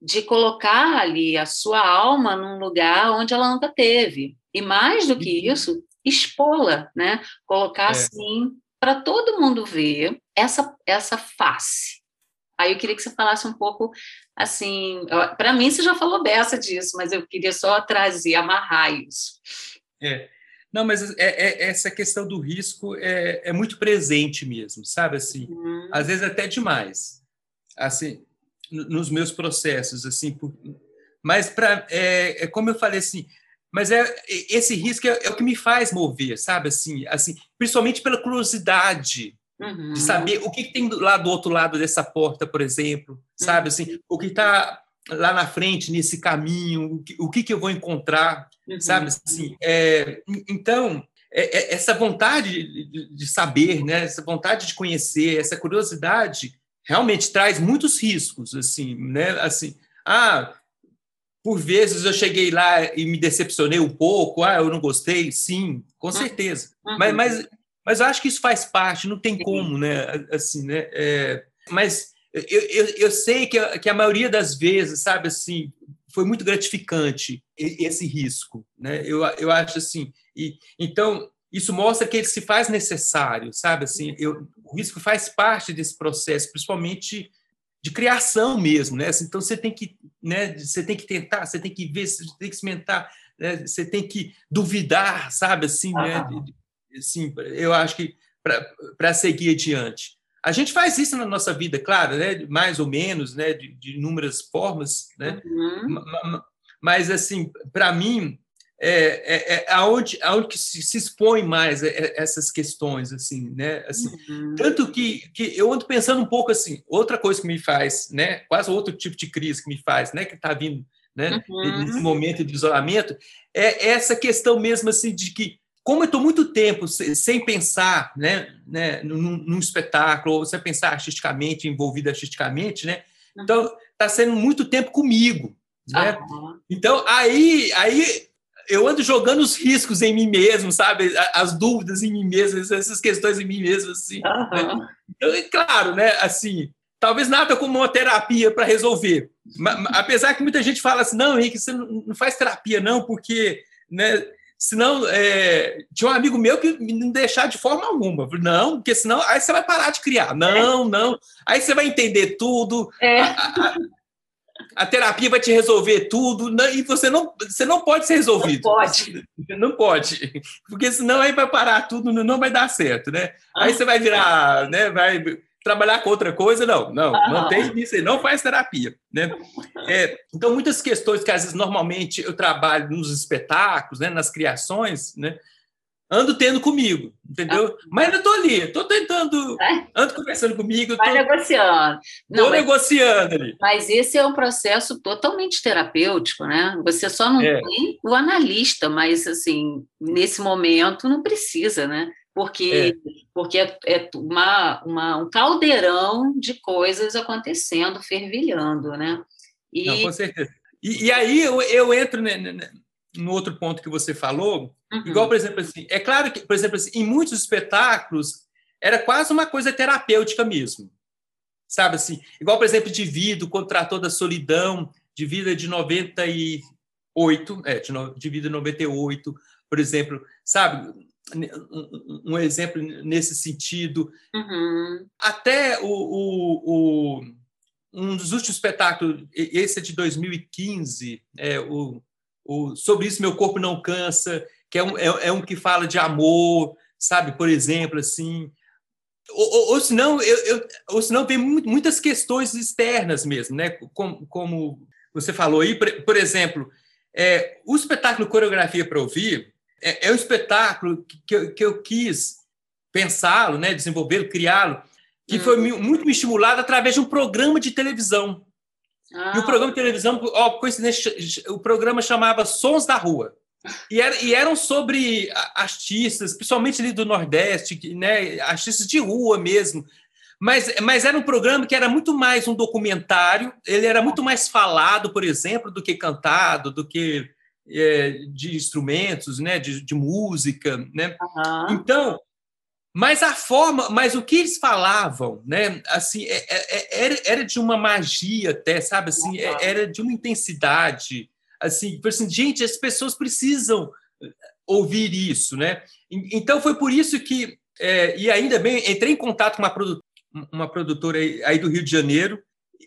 A: de colocar ali a sua alma num lugar onde ela nunca teve. E mais do que uhum. isso, expô-la, né? Colocar é. assim para todo mundo ver essa, essa face. Aí eu queria que você falasse um pouco, assim, para mim você já falou dessa disso, mas eu queria só trazer, amarrar isso.
B: É. Não, mas é, é, essa questão do risco é, é, muito presente mesmo, sabe? Assim, uhum. às vezes até demais. Assim, nos meus processos, assim, por, mas para é, é, como eu falei assim, mas é esse risco é, é, o que me faz mover, sabe? Assim, assim principalmente pela curiosidade uhum. de saber o que, tem lá do outro lado dessa porta, por exemplo, sabe? Assim, uhum. o que está lá na frente nesse caminho, o que, o que, que eu vou encontrar, uhum. sabe? Assim, é, então é, é, essa vontade de, saber, né? Essa vontade de conhecer, essa curiosidade realmente traz muitos riscos, assim, né? Assim, ah, por vezes eu cheguei lá e me decepcionei um pouco, ah, eu não gostei, sim, com uhum. certeza. Uhum. Mas, mas, mas eu acho que isso faz parte, não tem como, né? Assim, né? É, mas eu, eu, eu sei que a, que a maioria das vezes, sabe, assim, foi muito gratificante esse risco, né? Eu, eu acho assim, e, então isso mostra que ele se faz necessário, sabe, assim, eu, o risco faz parte desse processo, principalmente de criação mesmo, né? Então você tem que, né? Você tem que tentar, você tem que ver, você tem que experimentar, né? você tem que duvidar, sabe? Assim, né? Assim, eu acho que para seguir adiante. A gente faz isso na nossa vida, claro, né? Mais ou menos, né? De, de inúmeras formas, né? Uhum. Mas assim, para mim, é, é, é aonde, aonde que se, se expõe mais essas questões, assim, né? Assim, uhum. Tanto que, que eu ando pensando um pouco assim, outra coisa que me faz, né? Quase outro tipo de crise que me faz, né? Que está vindo, né? Uhum. Nesse momento de isolamento, é essa questão mesmo, assim, de que como eu estou muito tempo sem pensar né, né, num, num, espetáculo, ou sem pensar artisticamente, envolvido artisticamente, né? Então, está sendo muito tempo comigo. Né? Uhum. Então, aí, aí eu ando jogando os riscos em mim mesmo, sabe? As dúvidas em mim mesmo, essas questões em mim mesmo, assim. Uhum. Né? Então, é claro, né? Assim, talvez nada como uma terapia para resolver. Apesar que muita gente fala assim, não, Henrique, você não faz terapia, não, porque né, senão é, tinha um amigo meu que não deixar de forma alguma. Não, porque senão aí você vai parar de criar. Não, é. não. Aí você vai entender tudo. É. A, a, a, terapia vai te resolver tudo não, e você não, você não pode ser resolvido.
A: Não pode.
B: Não pode. Porque senão aí vai parar tudo, não vai dar certo, né? Aí você vai virar, né? Vai trabalhar com outra coisa, não, não, ah. mantém isso aí, não faz terapia, né? É, então, muitas questões que às vezes normalmente eu trabalho nos espetáculos, né, nas criações, né, ando tendo comigo, entendeu? Ah. Mas eu estou ali, estou tentando, é? ando conversando comigo.
A: Vai tô, negociando.
B: Estou negociando ali.
A: Mas esse é um processo totalmente terapêutico, né? Você só não é. tem o analista, mas, assim, nesse momento não precisa, né? Porque é, porque é, é uma, uma, um caldeirão de coisas acontecendo, fervilhando, né?
B: E... Não, com certeza. E, e aí eu, eu entro no outro ponto que você falou, uhum. igual, por exemplo, assim, é claro que, por exemplo, assim, em muitos espetáculos era quase uma coisa terapêutica mesmo, sabe assim, igual, por exemplo, de vida, contra toda a solidão, de vida de 98, é, de, no, de vida 98, por exemplo, sabe, um exemplo nesse sentido. Uhum. Até o, o, o, um dos últimos espetáculos, esse é de 2015, é o, o Sobre Isso Meu Corpo Não Cansa, que é um, é, é um que fala de amor, sabe? Por exemplo, assim. Ou, ou, ou senão, eu, eu, ou senão tem muitas questões externas mesmo, né? Como, como você falou aí, por, por exemplo, é, o espetáculo Coreografia para Ouvir, é, é um espetáculo que, eu, que eu quis pensá-lo, né, desenvolvê-lo, criá-lo, que hum. foi muito me estimulado através de um programa de televisão. Ah. E o programa de televisão, ó, coincidência, o programa chamava Sons da Rua. E, era, e eram sobre artistas, principalmente ali do Nordeste, né, artistas de rua mesmo. Mas, mas era um programa que era muito mais um documentário, ele era muito mais falado, por exemplo, do que cantado, do que de instrumentos, né, de, de música, né? Uhum. Então, mas a forma, mas o que eles falavam, né, assim, é, é, é era, era de uma magia até, sabe, assim, era de uma intensidade, assim, assim, gente, as pessoas precisam ouvir isso, né? Então foi por isso que é, e ainda bem entrei em contato com uma, produ uma produtora aí do Rio de Janeiro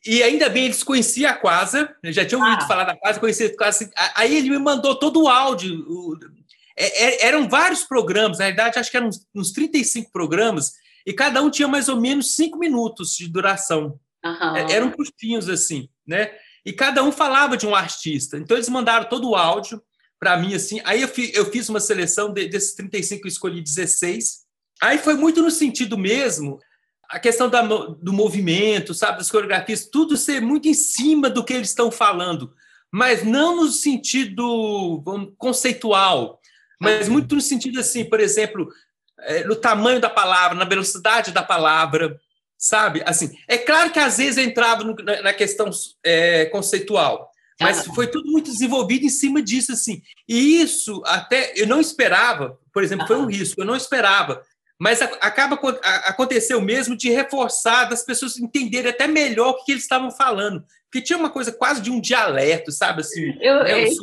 B: e ainda bem, eles conheciam a Quasa, já tinham ouvido ah. falar da Quasa, conheciam a Quasa. Aí ele me mandou todo o áudio. O, é, é, eram vários programas, na verdade, acho que eram uns, uns 35 programas, e cada um tinha mais ou menos cinco minutos de duração. Uhum. Eram curtinhos, assim, né? E cada um falava de um artista. Então, eles mandaram todo o áudio para mim, assim. Aí eu, fi, eu fiz uma seleção de, desses 35, eu escolhi 16. Aí foi muito no sentido mesmo a questão da, do movimento, sabe, das coreografias, tudo ser muito em cima do que eles estão falando, mas não no sentido vamos, conceitual, mas muito no sentido assim, por exemplo, é, no tamanho da palavra, na velocidade da palavra, sabe? Assim, é claro que às vezes eu entrava no, na, na, questão é, conceitual, mas foi tudo muito desenvolvido em cima disso, assim. E isso até eu não esperava, por exemplo, foi um risco, eu não esperava mas acaba aconteceu mesmo de reforçar das pessoas entenderem até melhor o que eles estavam falando. Porque tinha uma coisa quase de um dialeto sabe assim
A: eu, né, um esse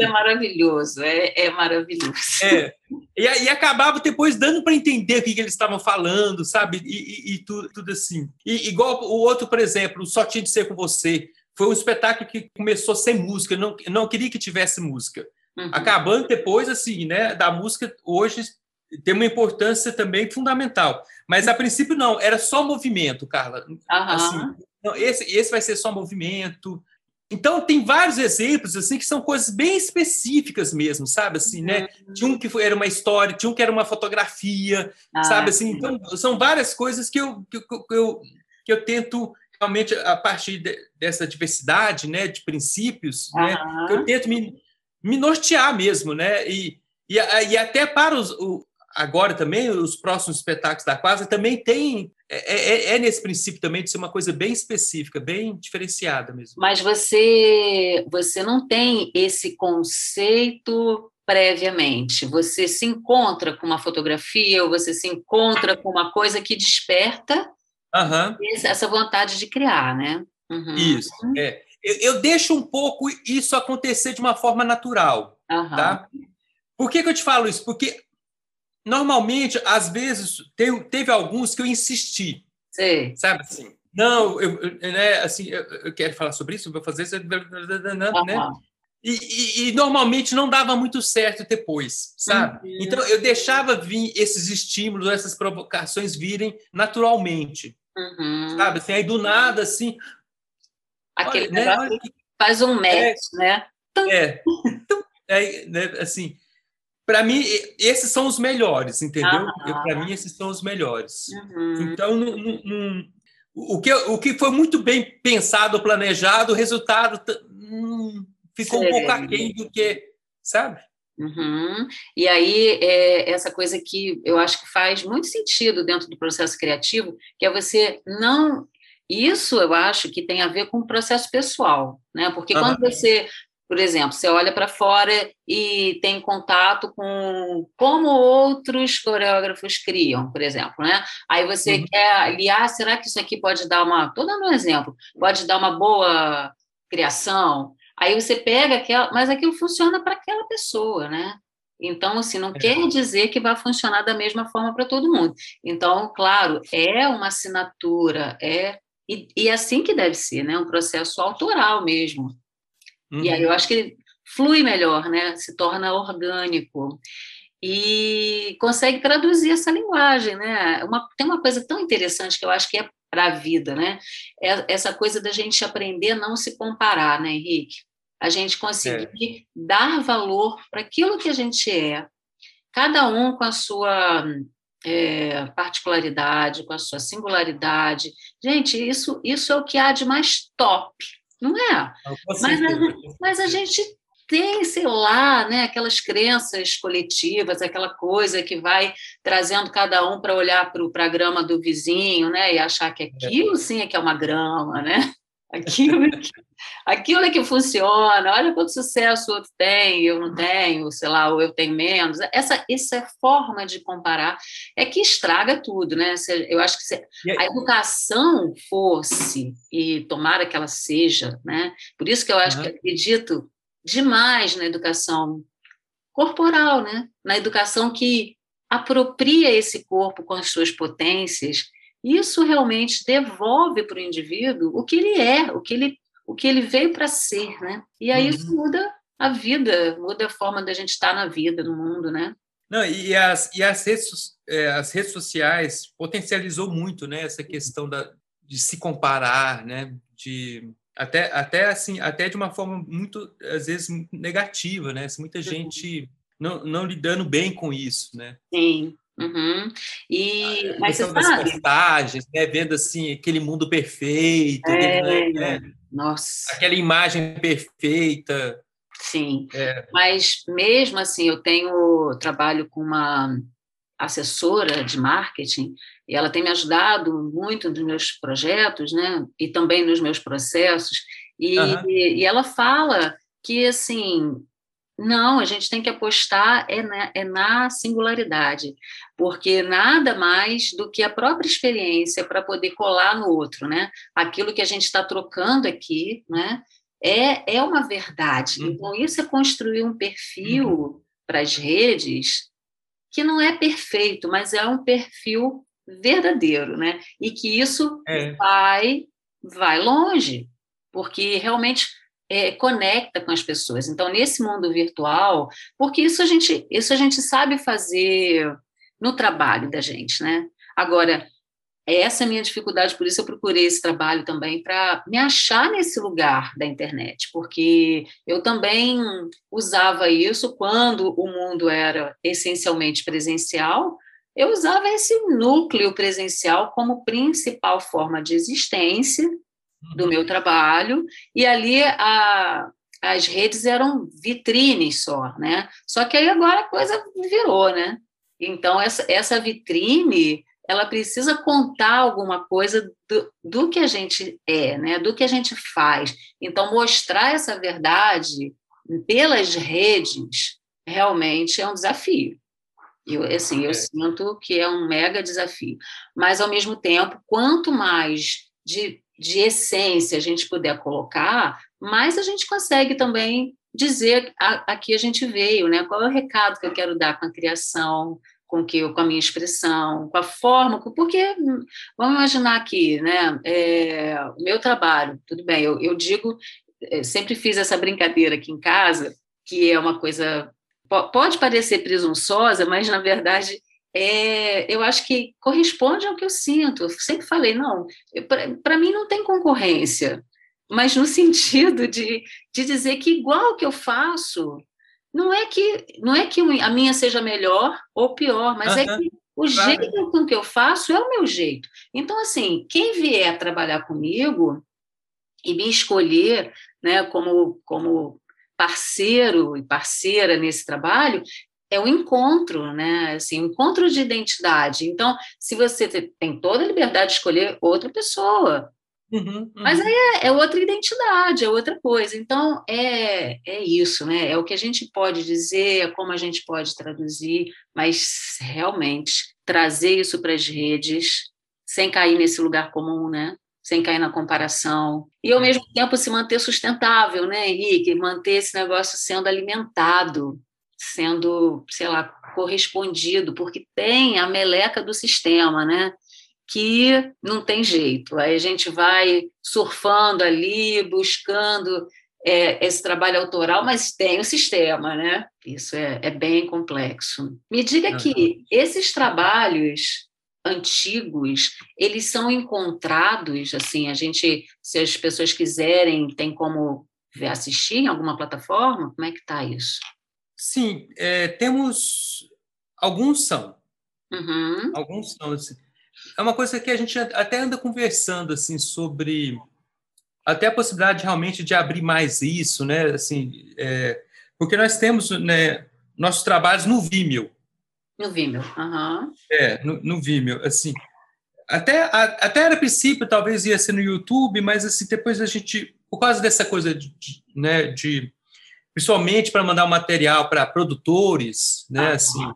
A: é maravilhoso é, é maravilhoso.
B: É. E, e acabava depois dando para entender o que, que, eles estavam falando sabe e, e, e tudo, tudo, assim. E igual o outro por exemplo só tinha de ser com você foi um espetáculo que começou sem música não não queria que tivesse música. Uhum. acabando depois assim né da música hoje tem uma importância também fundamental. Mas a princípio não, era só movimento, Carla. Assim, não, esse, esse vai ser só movimento. então tem vários exemplos assim que são coisas bem específicas mesmo, sabe assim, né? Uhum. Tinha um que foi, era uma história, tinha um que era uma fotografia, ah, sabe assim. Então são várias coisas que eu, que, que eu, que eu tento realmente a partir de, dessa diversidade, né, de princípios, uhum. né, que eu tento me, me nortear mesmo, né? E, e, e até para os, o, agora também, os próximos espetáculos da Quasa também tem. É, é, é, nesse princípio também de ser uma coisa bem específica, bem diferenciada mesmo.
A: Mas você, você não tem esse conceito previamente. Você se encontra com uma fotografia ou você se encontra com uma coisa que desperta uhum. essa vontade de criar, né?
B: Uhum. Isso. É. Eu, eu, deixo um pouco isso acontecer de uma forma natural, uhum. tá? Por que, que eu te falo isso? Porque normalmente, às vezes, teve, teve alguns que eu insisti. Sim. Sabe assim? Não, eu, eu, né, assim, eu, eu, quero falar sobre isso, vou fazer isso, né? E, e, e, normalmente não dava muito certo depois, sabe? Uhum. Então eu deixava vir esses estímulos, essas provocações virem naturalmente, uhum. sabe? Assim, aí do nada, assim.
A: Aquele olha, né, faz um match, é, né?
B: É. Então, é, né, assim, para mim, esses são os melhores, entendeu? Para mim, esses são os melhores. Uhum. Então, não, não, não, o, que, o que foi muito bem pensado, planejado, o resultado hum, ficou um pouco aquém do que, sabe?
A: Uhum. E aí, é essa coisa que eu acho que faz muito sentido dentro do processo criativo, que é você não. Isso eu acho que tem a ver com o processo pessoal, né? Porque uhum. quando você por exemplo, você olha para fora e tem contato com como outros coreógrafos criam, por exemplo, né? Aí você uhum. quer aliar, ah, será que isso aqui pode dar uma, estou dando um exemplo, pode dar uma boa criação? Aí você pega aquela, mas aquilo funciona para aquela pessoa, né? Então, assim, não é. quer dizer que vai funcionar da mesma forma para todo mundo. Então, claro, é uma assinatura, é e, e é assim que deve ser, né? Um processo autoral mesmo. Uhum. E aí eu uhum. acho que flui melhor, né? Se torna orgânico e consegue traduzir essa linguagem, né? Uma, tem uma coisa tão interessante que eu acho que é para a vida, né? É essa coisa da gente aprender a não se comparar, né, Henrique? A gente conseguir é. dar valor para aquilo que a gente é, cada um com a sua é, particularidade, com a sua singularidade. Gente, isso, isso é o que há de mais top, não é? Mas a, mas a gente tem, sei lá, né, aquelas crenças coletivas, aquela coisa que vai trazendo cada um para olhar para a grama do vizinho, né, e achar que é. aquilo sim é que é uma grama, né? Aquilo, aquilo é que funciona. Olha quanto sucesso o outro tem, eu não tenho, sei lá, ou eu tenho menos. Essa, essa forma de comparar é que estraga tudo, né? Eu acho que se a educação fosse, e tomara que ela seja, né? Por isso que eu acho uhum. que acredito demais na educação corporal, né? Na educação que apropria esse corpo com as suas potências isso realmente devolve para o indivíduo o que ele é, o que ele, o que ele veio para ser, né? E aí uhum. isso muda a vida, muda a forma da gente estar na vida, no mundo, né?
B: Não, e as, e as, redes, é, as redes sociais potencializou muito, né? Essa questão da, de se comparar, né? De até, até assim, até de uma forma muito às vezes negativa, né? Muita uhum. gente não, não lidando bem com isso, né?
A: Sim. Uhum. E,
B: a mas você sabe... postagens, né? vendo assim aquele mundo perfeito, é, né? né?
A: Nossa.
B: aquela imagem perfeita.
A: Sim, é. mas mesmo assim eu tenho trabalho com uma assessora de marketing e ela tem me ajudado muito nos meus projetos, né? E também nos meus processos. E, uhum. e ela fala que assim não, a gente tem que apostar é na, é na singularidade, porque nada mais do que a própria experiência para poder colar no outro, né? Aquilo que a gente está trocando aqui, né? É, é uma verdade. Uhum. Então, isso é construir um perfil uhum. para as redes que não é perfeito, mas é um perfil verdadeiro, né? E que isso é. vai, vai longe, porque realmente é, conecta com as pessoas. Então, nesse mundo virtual, porque isso a gente, isso a gente sabe fazer no trabalho da gente, né? Agora, essa é a minha dificuldade, por isso eu procurei esse trabalho também para me achar nesse lugar da internet, porque eu também usava isso quando o mundo era essencialmente presencial, eu usava esse núcleo presencial como principal forma de existência do meu trabalho, e ali a, as redes eram vitrines só, né? Só que aí agora a coisa virou, né? Então, essa, essa vitrine ela precisa contar alguma coisa do, do que a gente é, né? do que a gente faz. Então, mostrar essa verdade pelas redes realmente é um desafio. Eu, assim, eu é. sinto que é um mega desafio. Mas, ao mesmo tempo, quanto mais de, de essência a gente puder colocar, mais a gente consegue também dizer a, a que a gente veio, né? qual é o recado que eu quero dar com a criação, com que com a minha expressão, com a forma, porque vamos imaginar aqui, né? É, o meu trabalho, tudo bem, eu, eu digo, é, sempre fiz essa brincadeira aqui em casa, que é uma coisa pode parecer presunçosa, mas na verdade é, eu acho que corresponde ao que eu sinto. Eu sempre falei, não, para mim não tem concorrência, mas no sentido de, de dizer que igual que eu faço, não é que não é que a minha seja melhor ou pior, mas é que o jeito com que eu faço é o meu jeito. Então, assim, quem vier trabalhar comigo e me escolher né, como, como parceiro e parceira nesse trabalho, é o encontro, né? Assim, um encontro de identidade. Então, se você tem toda a liberdade de escolher outra pessoa, Uhum, uhum. Mas aí é, é, outra identidade, é outra coisa. Então, é, é isso, né? É o que a gente pode dizer, é como a gente pode traduzir, mas realmente trazer isso para as redes, sem cair nesse lugar comum, né? Sem cair na comparação. E, ao mesmo tempo, se manter sustentável, né, Henrique? Manter esse negócio sendo alimentado, sendo, sei lá, correspondido, porque tem a meleca do sistema, né? que não tem jeito. Aí a gente vai surfando ali, buscando é, esse trabalho autoral, mas tem o sistema, né? Isso é, é bem complexo. Me diga uhum. que esses trabalhos antigos, eles são encontrados, assim, a gente, se as pessoas quiserem, tem como assistir em alguma plataforma? Como é que está isso?
B: Sim, é, temos... Alguns são.
A: Uhum.
B: Alguns são. Assim é uma coisa que a gente até anda conversando assim sobre até a possibilidade realmente de abrir mais isso, né? Assim, é, porque nós temos né, nossos trabalhos no Vimeo.
A: No Vimeo, uhum.
B: É, no, no Vimeo, assim. Até, a, até era princípio, talvez ia ser no YouTube, mas assim, depois a gente, por causa dessa coisa de, de né, de principalmente para mandar o material para produtores, né, uhum. assim,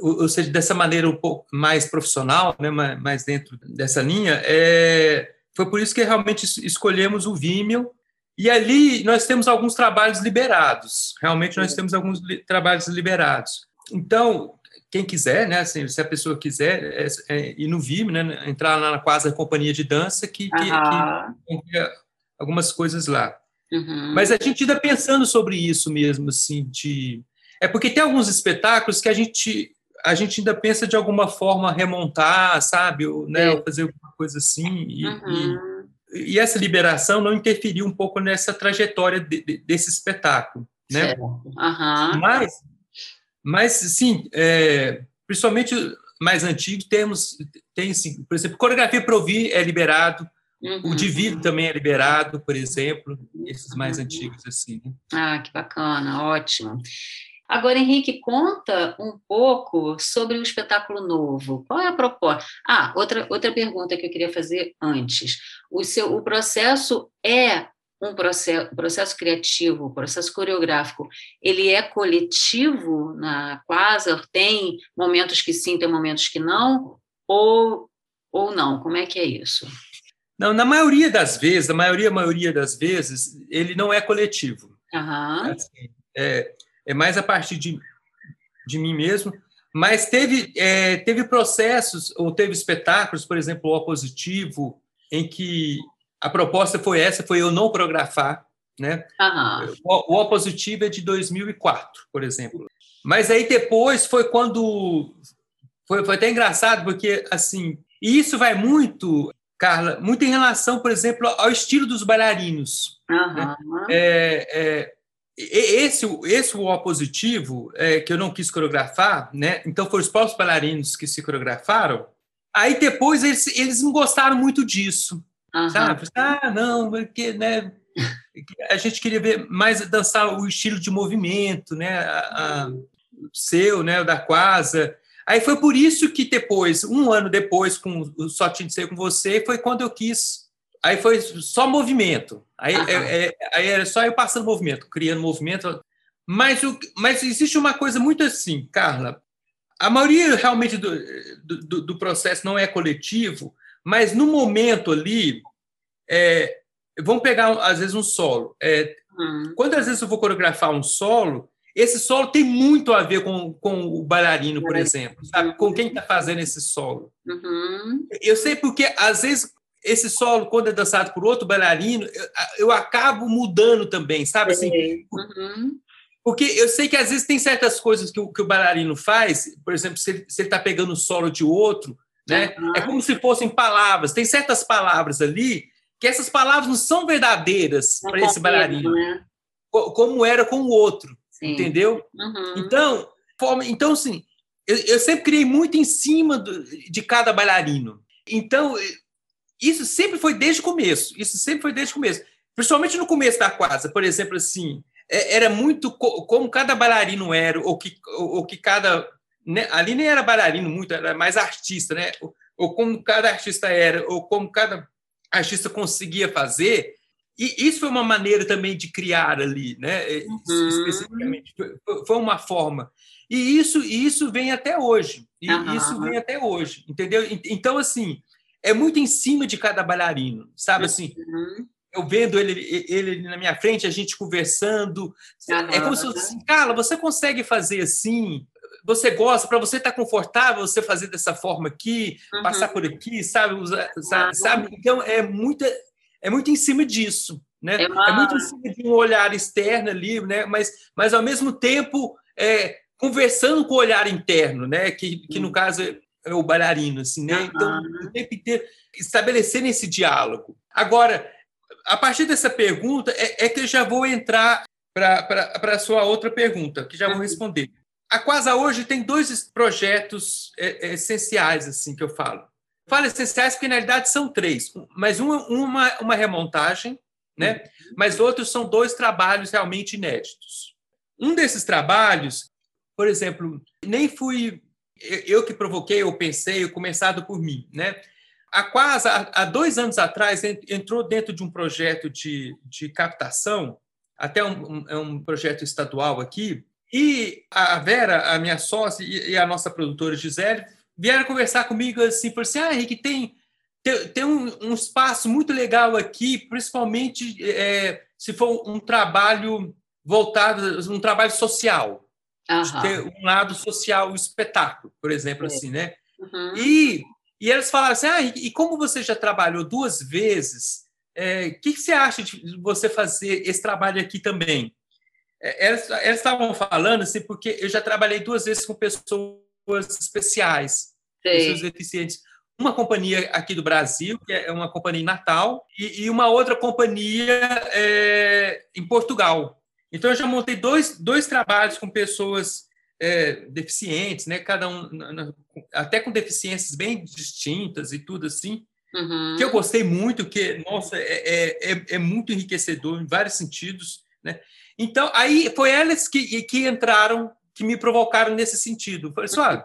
B: ou seja, dessa maneira um pouco mais profissional, né, mais dentro dessa linha, é, foi por isso que realmente escolhemos o Vimeo, e ali nós temos alguns trabalhos liberados, realmente nós temos alguns li trabalhos liberados. Então, quem quiser, né, assim, se a pessoa quiser é, é, ir no Vimeo, né, entrar lá na quase companhia de dança, que, que, que algumas coisas lá. Uhum. Mas a gente ainda pensando sobre isso mesmo, assim, de é porque tem alguns espetáculos que a gente a gente ainda pensa de alguma forma remontar, sabe, ou, né, ou fazer alguma coisa assim. E, uhum. e, e, essa liberação não interferiu um pouco nessa trajetória de, de, desse espetáculo, né?
A: Uhum.
B: Mas, mas sim, é, principalmente mais antigos temos tem sim, por exemplo, coreografia para ouvir é liberado. Uhum. O Divido também é liberado, por exemplo, esses mais uhum. antigos assim. Né?
A: Ah, que bacana, ótimo. Agora, Henrique, conta um pouco sobre o espetáculo novo. Qual é a proposta? Ah, outra, outra pergunta que eu queria fazer antes. O, seu, o processo é um processo, processo criativo, processo coreográfico, ele é coletivo na Quasar? Tem momentos que sim, tem momentos que não? Ou, ou não? Como é que é isso?
B: Não, na maioria das vezes, na maioria, maioria das vezes, ele não é coletivo.
A: Uhum.
B: Assim, é, é mais a partir de, de mim mesmo. Mas teve, é, teve processos, ou teve espetáculos, por exemplo, o Opositivo, em que a proposta foi essa, foi eu não coreografar, né?
A: Uhum.
B: O, o Opositivo é de 2004, por exemplo. Mas aí depois foi quando... Foi, foi até engraçado, porque, assim, E isso vai muito, Carla, muito em relação, por exemplo, ao estilo dos bailarinos.
A: Uhum. Né?
B: É, é, esse, esse o positivo, é, que eu não quis coreografar, né? então foram os próprios bailarinos que se coreografaram. Aí depois eles, eles não gostaram muito disso, uhum. sabe? Ah, não, porque né, a gente queria ver mais dançar o estilo de movimento, né? A, a, seu, né? O da Quasa. Aí foi por isso que depois, um ano depois, com o Só Tinha de Ser com Você, foi quando eu quis Aí foi só movimento. Aí, é, é, aí era só eu passando movimento, criando movimento. Mas, o, mas existe uma coisa muito assim, Carla. A maioria realmente do, do, do processo não é coletivo, mas no momento ali, é, vamos pegar às vezes um solo. É, hum. Quando às vezes eu vou coreografar um solo, esse solo tem muito a ver com, com o bailarino, por exemplo, sabe? Com quem está fazendo esse solo.
A: Uhum.
B: Eu sei porque às vezes esse solo, quando é dançado por outro bailarino, eu, eu acabo mudando também, sabe? Assim,
A: uhum.
B: Porque eu sei que às vezes tem certas coisas que o, que o bailarino faz, por exemplo, se ele está pegando o solo de outro, né? Uhum. É como se fossem palavras. Tem certas palavras ali que essas palavras não são verdadeiras para esse bailarino, né? como era com o outro, Sim. entendeu?
A: Uhum.
B: Então, forma, então assim, eu, eu, sempre criei muito em cima do, de cada bailarino. Então, isso sempre foi desde o começo. Isso sempre foi desde o começo. Principalmente no começo da quadra, por exemplo, assim, é, era muito como cada bailarino era, ou que, ou que cada. Né, ali nem era bailarino muito, era mais artista, né? Ou, ou como cada artista era, ou como cada artista conseguia fazer. E isso foi uma maneira também de criar ali, né? Uhum. Especificamente. Foi, uma forma. E isso, isso vem até hoje. E uhum. isso vem até hoje, entendeu? Então, assim, é muito em cima de cada bailarino, sabe assim?
A: Uhum.
B: Eu vendo ele, ele na minha frente, a gente conversando. É como se fosse assim, Carla, você consegue fazer assim? Você gosta, para você estar tá confortável, você fazer dessa forma aqui, uhum. passar por aqui, sabe? Usar, sabe? Então, é muito, é muito em cima disso. Né? É, uma... é, muito em cima de um olhar externo ali, né? mas, mas ao mesmo tempo é, conversando com o olhar interno, né? que, que no caso é o bailarino, assim, né? Então, o tempo inteiro estabelecer esse diálogo. Agora, a partir dessa pergunta, é, é que eu já vou entrar para a sua outra pergunta, que já vou responder. A Quasa hoje tem dois projetos é, é, essenciais, assim, que eu falo. Falo essenciais porque, na realidade, são três. Mas uma, uma, uma remontagem, né? mas outros são dois trabalhos realmente inéditos. Um desses trabalhos, por exemplo, nem fui eu que provoquei, eu pensei, começado por mim, né? A quase há dois anos atrás entrou dentro de um projeto de, de captação, até um, um, é um projeto estadual aqui, e a Vera, a minha sócia e a nossa produtora Gisele vieram conversar comigo assim, por assim, ah, Henrique, tem tem, tem um, um, espaço muito legal aqui, principalmente é, se for um trabalho voltado, um trabalho social
A: uhum.
B: ter um lado social, o um espetáculo, por exemplo, é. assim, né?
A: Uhum.
B: E, e elas falaram assim, ah, e, como você já trabalhou duas vezes, o é, que, que, você acha de você fazer esse trabalho aqui também? É, elas, elas estavam falando assim, porque eu já trabalhei duas vezes com pessoas especiais, Sei. pessoas deficientes. Uma companhia aqui do Brasil, que é uma companhia em Natal, e, e uma outra companhia é, em Portugal, então, eu já montei dois, dois trabalhos com pessoas é, deficientes, né? Cada um, até com deficiências bem distintas e tudo assim,
A: uhum.
B: que eu gostei muito, que, nossa, é, é, é, é muito enriquecedor em vários sentidos, né? Então, aí foi elas que, que entraram, que me provocaram nesse sentido. Eu falei assim, ah,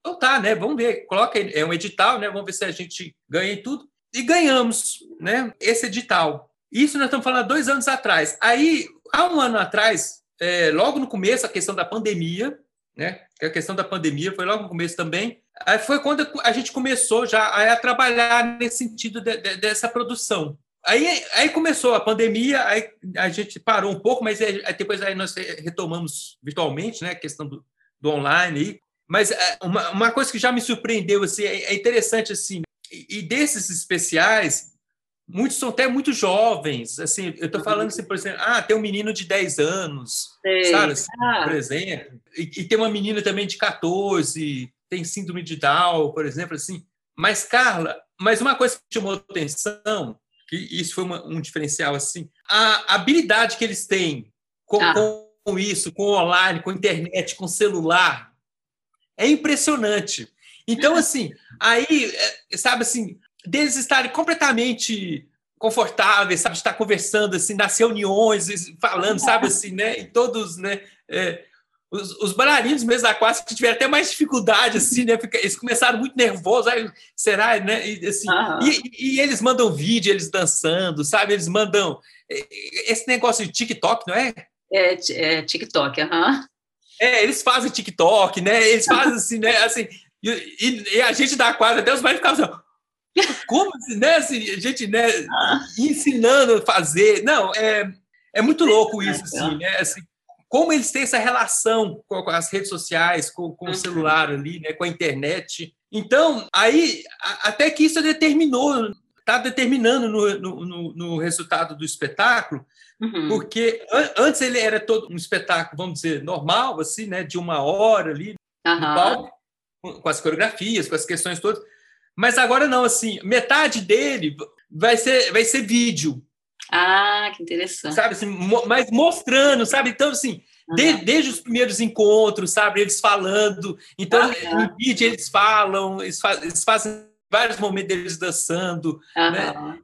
B: então tá, né? Vamos ver, coloca é um edital, né? Vamos ver se a gente ganha e tudo. E ganhamos, né? Esse edital. Isso nós estamos falando dois anos atrás. Aí há um ano atrás, é, logo no começo, a questão da pandemia, né? A questão da pandemia foi logo no começo também. Aí foi quando a gente começou já a, trabalhar nesse sentido de, de, dessa produção. Aí, aí começou a pandemia, aí a gente parou um pouco, mas aí, depois aí nós retomamos virtualmente, né? A questão do, do online. Aí. Mas é, uma, uma coisa que já me surpreendeu assim, é, é interessante assim. E desses especiais, muitos são até muito jovens. Assim, eu estou falando assim, por exemplo, ah, tem um menino de 10 anos,
A: Sei.
B: sabe? Assim, ah. Por exemplo. E, e, tem uma menina também de 14, tem síndrome de Down, por exemplo, assim. Mas, Carla, mas uma coisa que chamou atenção, que isso foi uma, um diferencial assim, a habilidade que eles têm com, ah. com isso, com online, com internet, com celular, é impressionante. Então, assim, aí, é, sabe assim, deles estarem completamente confortáveis, sabe, estar conversando assim nas reuniões, falando, sabe assim, né, e todos, né, é, os, os bailarinos mesmo da que tiveram até mais dificuldade, assim, né? Eles começaram muito nervosos, aí, será, né? E, assim, uhum. e, e, eles mandam vídeo, eles dançando, sabe? Eles mandam esse negócio de TikTok, não é?
A: É, é TikTok, aham. Uhum.
B: É, eles fazem TikTok, né? Eles fazem assim, né? Assim, e, e a gente da quadra, até os mais ficavam assim, como assim, né? Assim, a gente, né? Ah. Ensinando a fazer. Não, é, é muito louco isso, assim, né? Assim, como eles têm essa relação com, as redes sociais, com, com o uhum. celular ali, né, com a internet. Então, aí, até que isso determinou, está determinando no, no, no, resultado do espetáculo, uhum. porque an antes ele era todo um espetáculo, vamos dizer, normal, assim, né, de uma hora ali, uhum. no palco, com as coreografias, com as questões todas. Mas agora não, assim, metade dele vai ser, vai ser vídeo.
A: Ah, que interessante.
B: Sabe, assim, mas mostrando, sabe? Então, assim, de, desde os primeiros encontros, sabe? Eles falando. Então, uhum. no vídeo eles falam, eles, faz, eles, fazem vários momentos deles dançando, né?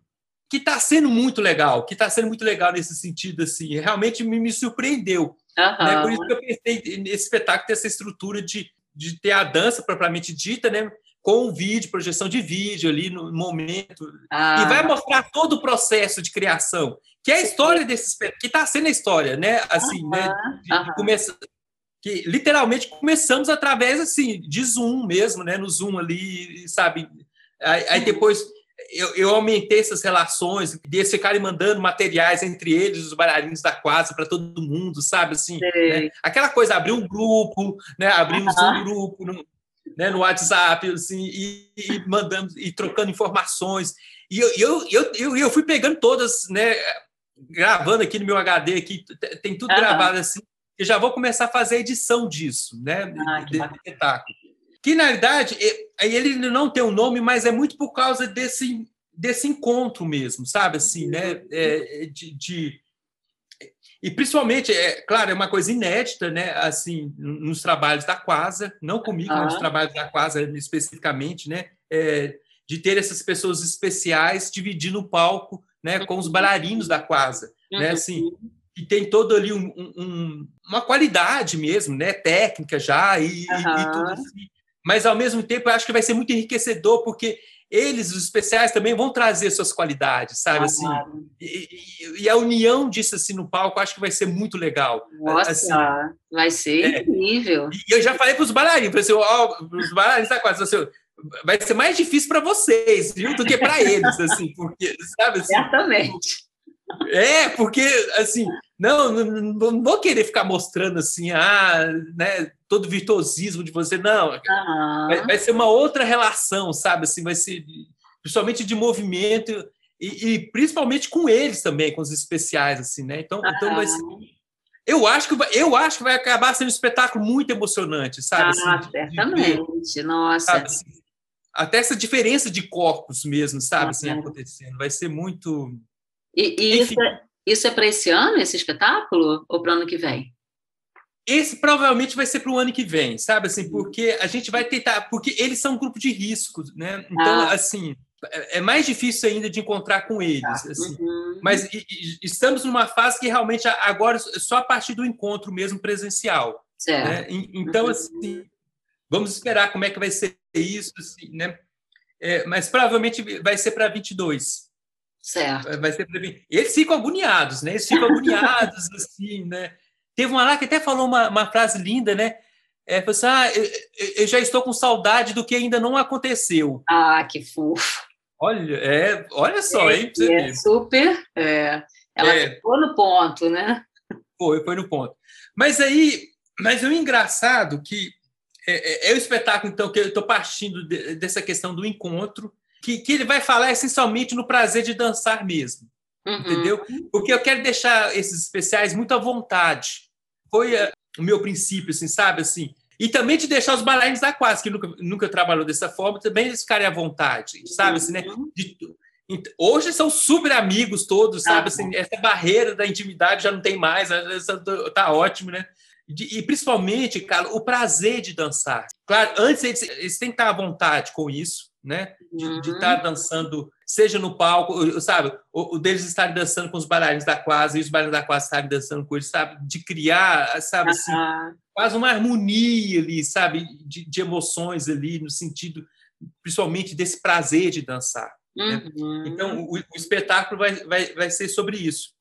B: Que está sendo muito legal, que está sendo muito legal nesse sentido, assim. Realmente me, me surpreendeu. Né? Por isso que eu pensei nesse espetáculo ter essa estrutura de, de ter a dança propriamente dita, né? Com vídeo, projeção de vídeo ali no momento. Ah. E vai mostrar todo o processo de criação, que é a história desse que está sendo a história, né? Assim, uhum. né? De, começar, que literalmente começamos através assim de Zoom mesmo, né? No Zoom ali, sabe? Aí, aí depois eu, eu, aumentei essas relações, eles ficarem mandando materiais entre eles, os bailarinos da quadra, para todo mundo, sabe? Assim, né? Aquela coisa, abrir um grupo, né? abrimos uhum. um grupo, né, no WhatsApp, assim, e, e mandando e trocando informações. E eu, eu, eu, eu, eu fui pegando todas, né, gravando aqui no meu HD, aqui, tem tudo uhum. gravado assim, e já vou começar a fazer a edição disso, né, ah, desse espetáculo. Que, na realidade, ele não tem um nome, mas é muito por causa desse, desse encontro mesmo, sabe? Assim, né? Uhum. É, de, de e principalmente, é claro, é uma coisa inédita, né? Assim, nos trabalhos da Quasa, não comigo, mas nos trabalhos da Quasa especificamente, né? É, de ter essas pessoas especiais dividindo o palco, né? Com os uhum. bailarinos da Quasa, né? Uhum. Assim, e tem todo ali um, um, uma qualidade mesmo, né? Técnica já e, uhum. e tudo assim. Mas ao mesmo tempo, eu acho que vai ser muito enriquecedor porque eles, os especiais, também vão trazer suas qualidades, sabe? Ah, assim, claro. e, e, a união disso assim no palco, acho que vai ser muito legal.
A: Nossa,
B: assim,
A: vai ser é, incrível.
B: E eu já falei para os bailarinos, para assim, os bailarinos da quase, assim, vai ser mais difícil para vocês, viu, do que para eles, assim, porque, sabe? Assim,
A: Certamente.
B: É, porque, assim, não, não, não, vou querer ficar mostrando assim, ah, né, todo virtuosismo de você, não. Uhum. Vai, vai, ser uma outra relação, sabe? Assim, vai ser principalmente de movimento e, e principalmente com eles também, com os especiais, assim, né? Então, uhum. então vai ser, eu acho que vai, eu acho que vai acabar sendo um espetáculo muito emocionante, sabe? Ah,
A: assim, certamente, nossa. Sabe, assim,
B: até essa diferença de corpos mesmo, sabe? Uhum. Assim, acontecendo, vai ser muito.
A: E, e isso é, isso é para esse ano, esse espetáculo, ou para o ano que vem?
B: Esse provavelmente vai ser para o ano que vem, sabe? Assim, porque a gente vai tentar, porque eles são um grupo de risco, né? Então, ah. assim, é, é mais difícil ainda de encontrar com eles. Ah. Assim. Uhum. Mas e, e, estamos numa fase que realmente agora só a partir do encontro mesmo presencial. Certo. Né? Então, uhum. assim, vamos esperar como é que vai ser isso, assim, né? É, mas provavelmente vai ser para 22.
A: Certo.
B: Vai ser Eles ficam agoniados, né? Eles ficam agoniados, assim, né? Teve uma lá que até falou uma, uma frase linda, né? É, falou assim, ah, eu, eu, já estou com saudade do que ainda não aconteceu.
A: Ah, que fofo.
B: Olha, é, olha só,
A: é,
B: hein?
A: É super. É, ela é, foi no ponto, né?
B: Foi, foi no ponto. Mas aí, mas o engraçado que é, é, é o espetáculo, então, que eu estou partindo de, dessa questão do encontro, que, que ele vai falar essencialmente no prazer de dançar mesmo. Uhum. Entendeu? Porque eu quero deixar esses especiais muito à vontade. Foi a, eh, o meu princípio, assim, sabe? Assim, E também de deixar os bailarinos da quase, que nunca, nunca trabalhou dessa forma, também eles ficarem à vontade, sabe? Assim, né? Uhum. De, hoje são super amigos todos, sabe? Ah, assim, essa barreira da intimidade já não tem mais, tá ótimo, né? e principalmente, cara, o prazer de dançar. Claro, antes eles, eles têm que estar à vontade com isso, né? De, uhum. de estar dançando, seja no palco, sabe? O, o, deles estarem dançando com os bailarinos da quase e os bailarinos da quase estarem dançando com eles, sabe? De criar, sabe, assim, uhum. quase uma harmonia ali, sabe? De, de, emoções ali, no sentido, principalmente, desse prazer de dançar. Né? Uhum. Né? Então, o, o espetáculo vai, vai, vai ser sobre isso.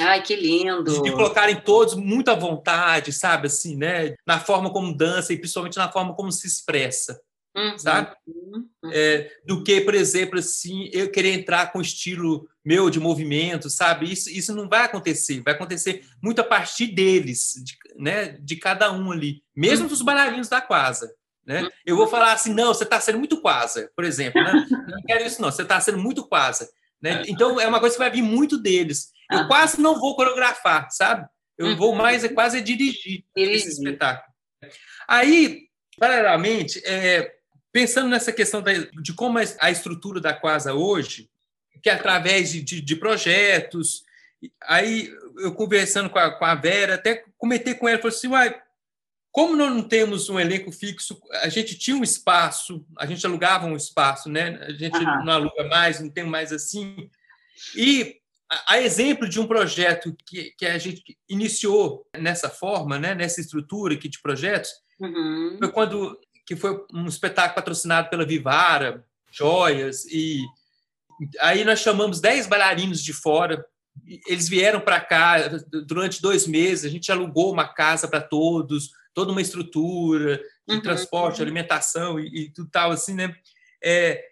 A: Ai, que lindo!
B: De colocarem todos muito à vontade, sabe? Assim, né? Na forma como dança e principalmente na forma como se expressa. Uhum. Sabe? Uhum. É, do que, por exemplo, assim, eu querer entrar com estilo meu de movimento, sabe? Isso, isso não vai acontecer. Vai acontecer muito a partir deles, de, né? De cada um ali, mesmo uhum. dos bailarinos da quasa. Né? Uhum. Eu vou falar assim, não, você está sendo muito quasa, por exemplo. Né? Não quero isso, não. Você está sendo muito quasa. Né? Então, é uma coisa que vai vir muito deles. Eu ah. quase não vou coreografar, sabe? Eu uhum. vou mais, é quase dirigir, dirigir esse espetáculo. Aí, paralelamente, é, pensando nessa questão da, de como a estrutura da Quasa hoje, que é através de, de, de, projetos, aí eu conversando com a, com a Vera, até comentei com ela, falei assim, uai, como nós não temos um elenco fixo, a gente tinha um espaço, a gente alugava um espaço, né? A gente uhum. não aluga mais, não tem mais assim. E a exemplo de um projeto que, que a gente iniciou nessa forma, né, nessa estrutura aqui de projetos, uhum. foi quando que foi um espetáculo patrocinado pela Vivara, Joias, e aí nós chamamos 10 bailarinos de fora, eles vieram para cá durante dois meses, a gente alugou uma casa para todos, toda uma estrutura de uhum. transporte, alimentação e, e tudo tal, assim, né? É,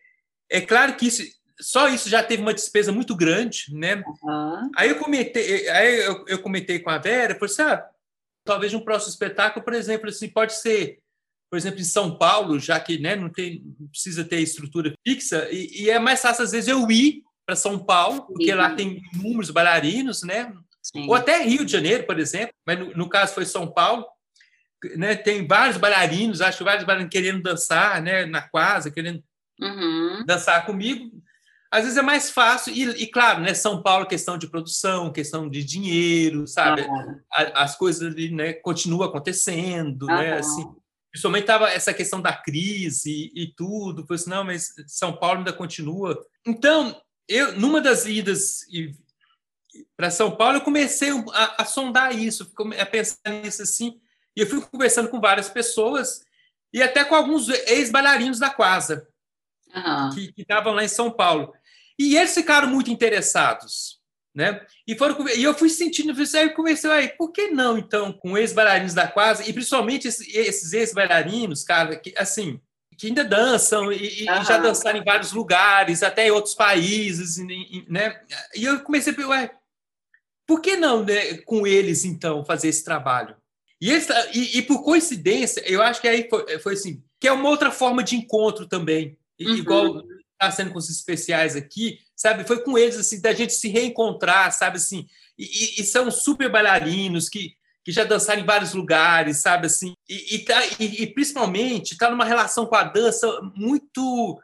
B: é claro que isso só isso já teve uma despesa muito grande, né? Uhum. Aí eu comentei, aí eu, eu comentei com a Vera, falei assim, ah, talvez um próximo espetáculo, por exemplo, assim, pode ser, por exemplo, em São Paulo, já que né, não, tem, não precisa ter estrutura fixa, e, e, é mais fácil, às vezes, eu ir para São Paulo, porque Sim. lá tem inúmeros bailarinos, né? Sim. Ou até Rio de Janeiro, por exemplo, mas no, no caso foi São Paulo, né? Tem vários bailarinos, acho vários bailarinos querendo dançar, né? Na quase, querendo uhum. dançar comigo às vezes é mais fácil, e, e, claro, né, São Paulo, questão de produção, questão de dinheiro, sabe? As coisas ali, né, continuam acontecendo, né? Assim, principalmente estava essa questão da crise e, tudo, foi assim, não, mas São Paulo ainda continua. Então, eu, numa das idas para São Paulo, eu comecei a, a sondar isso, a pensar nisso assim, e eu fui conversando com várias pessoas, e até com alguns ex-bailarinos da Quasa, uhum. que estavam lá em São Paulo. E eles ficaram muito interessados. Né? E, foram, e eu fui sentindo, aí comecei, aí, por que não, então, com ex-bailarinos da quase, e principalmente esses ex-bailarinos, cara, que, assim, que ainda dançam e, e já dançaram em vários lugares, até em outros países, né? E eu comecei a pensar, por que não né, com eles, então, fazer esse trabalho? E, eles, e, e, por coincidência, eu acho que aí foi, foi assim, que é uma outra forma de encontro também, uhum. igual está sendo com os especiais aqui, sabe? Foi com eles, assim, da gente se reencontrar, sabe? Assim, e, e são super bailarinos que, que já dançaram em vários lugares, sabe? Assim, e, e, tá, e, e principalmente está numa relação com a dança muito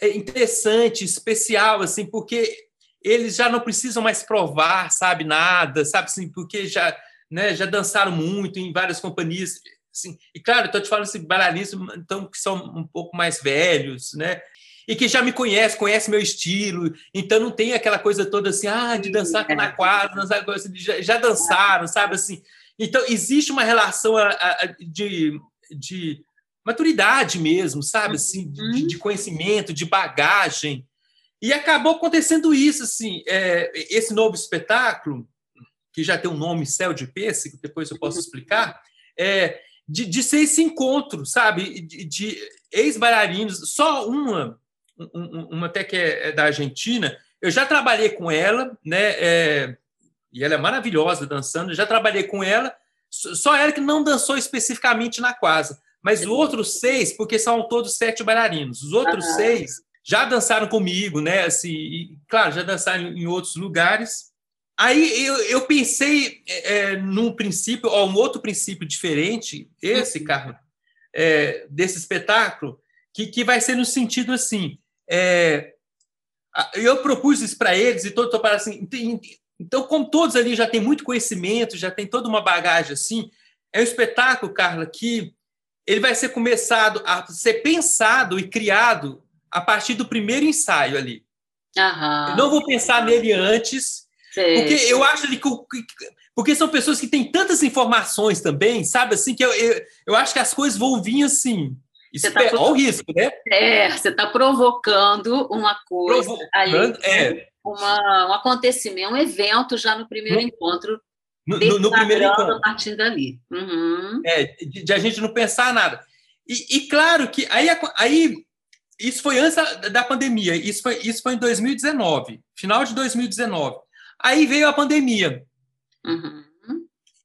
B: é, interessante, especial, assim, porque eles já não precisam mais provar, sabe, nada, sabe, assim, porque já, né, já dançaram muito em várias companhias, assim, e claro, estou te falando assim, bailarinos então, que são um pouco mais velhos, né, e que já me conhece, conhece meu estilo, então não tem aquela coisa toda assim, ah, de dançar com na quadra, dançar, já, já dançaram, sabe assim. Então existe uma relação de, de maturidade mesmo, sabe assim, de, uhum. de conhecimento, de bagagem. E acabou acontecendo isso, assim, é, esse novo espetáculo, que já tem um nome Céu de Pêssego, depois eu posso explicar, é, de, de ser esse encontro, sabe, de, de ex-bailarinos, só uma uma até que é, é da Argentina. Eu já trabalhei com ela, né? É, e ela é maravilhosa dançando. Já trabalhei com ela. Só ela que não dançou especificamente na quasa, mas os outros seis, porque são todos sete bailarinos. Os outros uhum. seis já dançaram comigo, né? Assim, e, claro, já dançaram em outros lugares. Aí eu, eu pensei é, é num princípio, ou um outro princípio diferente, esse, uhum. Carlos, é, desse espetáculo, que, que vai ser no sentido assim. É, eu propus isso para eles e todos toparam assim. Então, como todos ali já têm muito conhecimento, já tem toda uma bagagem assim, é um espetáculo, Carla, que ele vai ser começado a ser pensado e criado a partir do primeiro ensaio ali.
A: Aham.
B: Eu não vou pensar nele antes, Sei. porque eu acho que porque são pessoas que têm tantas informações também, sabe assim que eu, eu, eu acho que as coisas vão vir assim. Isso tá é o risco, né?
A: É, você está provocando uma coisa provocando, ali, é. uma, um acontecimento, um evento já no primeiro no, encontro.
B: No, no, no primeiro encontro. A
A: partir dali. Uhum.
B: É, de, de, a gente não pensar nada. E, e claro que aí, aí isso foi antes da, da pandemia, isso foi, isso foi em 2019, final de 2019. Aí veio a pandemia.
A: Uhum.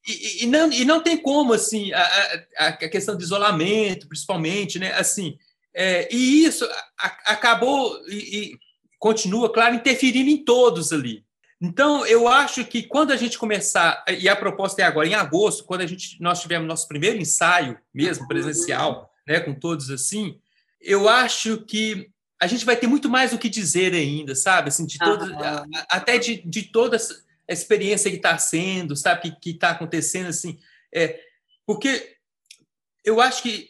B: E, e, não, e não tem como, assim, a, a, a questão de isolamento, principalmente, né? Assim, é, e isso a, acabou e, e, continua, claro, interferindo em todos ali. Então, eu acho que quando a gente começar, e a proposta é agora, em agosto, quando a gente, nós tivemos nosso primeiro ensaio, mesmo presencial, né, com todos assim, eu acho que a gente vai ter muito mais o que dizer ainda, sabe? Assim, de todas, até de, de todas a experiência que está sendo, sabe, que está acontecendo, assim, é, porque eu acho que,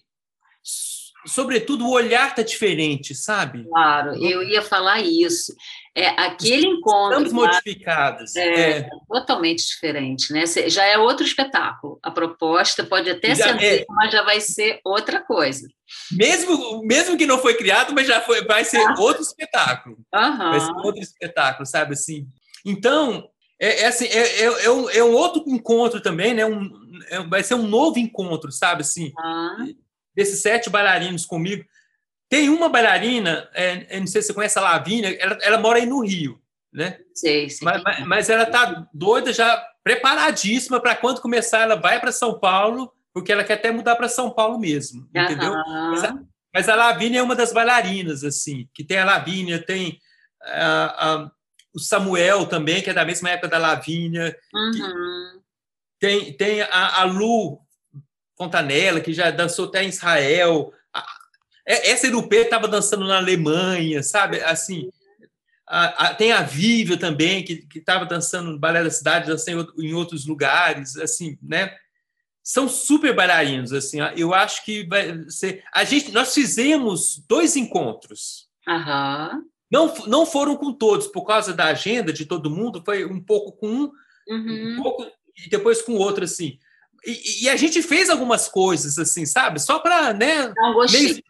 B: sobretudo, o olhar está diferente, sabe?
A: Claro, eu ia falar isso. É, aquele encontro.
B: Estamos modificados.
A: É, é, totalmente diferente, né? Já é outro espetáculo. A proposta pode até já ser, é, mas já vai ser outra coisa.
B: Mesmo, mesmo que não foi criado, mas já foi, vai ser ah. outro espetáculo.
A: Uhum.
B: Vai ser outro espetáculo, sabe assim? Então, é, é, assim, é, é, é, um, é um outro encontro também, né? Um, é, vai ser um novo encontro, sabe? Assim,
A: ah.
B: desses sete bailarinos comigo. Tem uma bailarina, é, não sei se você conhece a Lavínia, ela, ela mora aí no Rio, né?
A: Sei, sei.
B: Mas, mas, mas ela tá doida, já preparadíssima para quando começar, ela vai para São Paulo, porque ela quer até mudar para São Paulo mesmo, entendeu? Mas a, mas a Lavínia é uma das bailarinas, assim, que tem a Lavínia, tem a, a o Samuel também, que é da mesma época da Lavínia.
A: Uhum.
B: Tem, tem a, a, Lu Fontanella, que já dançou até em Israel. A, essa Irupê estava dançando na Alemanha, sabe? Assim, a, tem a Vívia também, que estava dançando no Balé da Cidade, dançando em outros lugares, assim, né? São super bailarinos, assim. Eu acho que vai ser... A gente, nós fizemos dois encontros.
A: Aham.
B: Não, não foram com todos, por causa da agenda de todo mundo, foi um pouco com um,
A: uhum.
B: um pouco, e depois com outro, assim. E, e, a gente fez algumas coisas, assim, sabe? Só para, né?
A: Não.
B: Meio...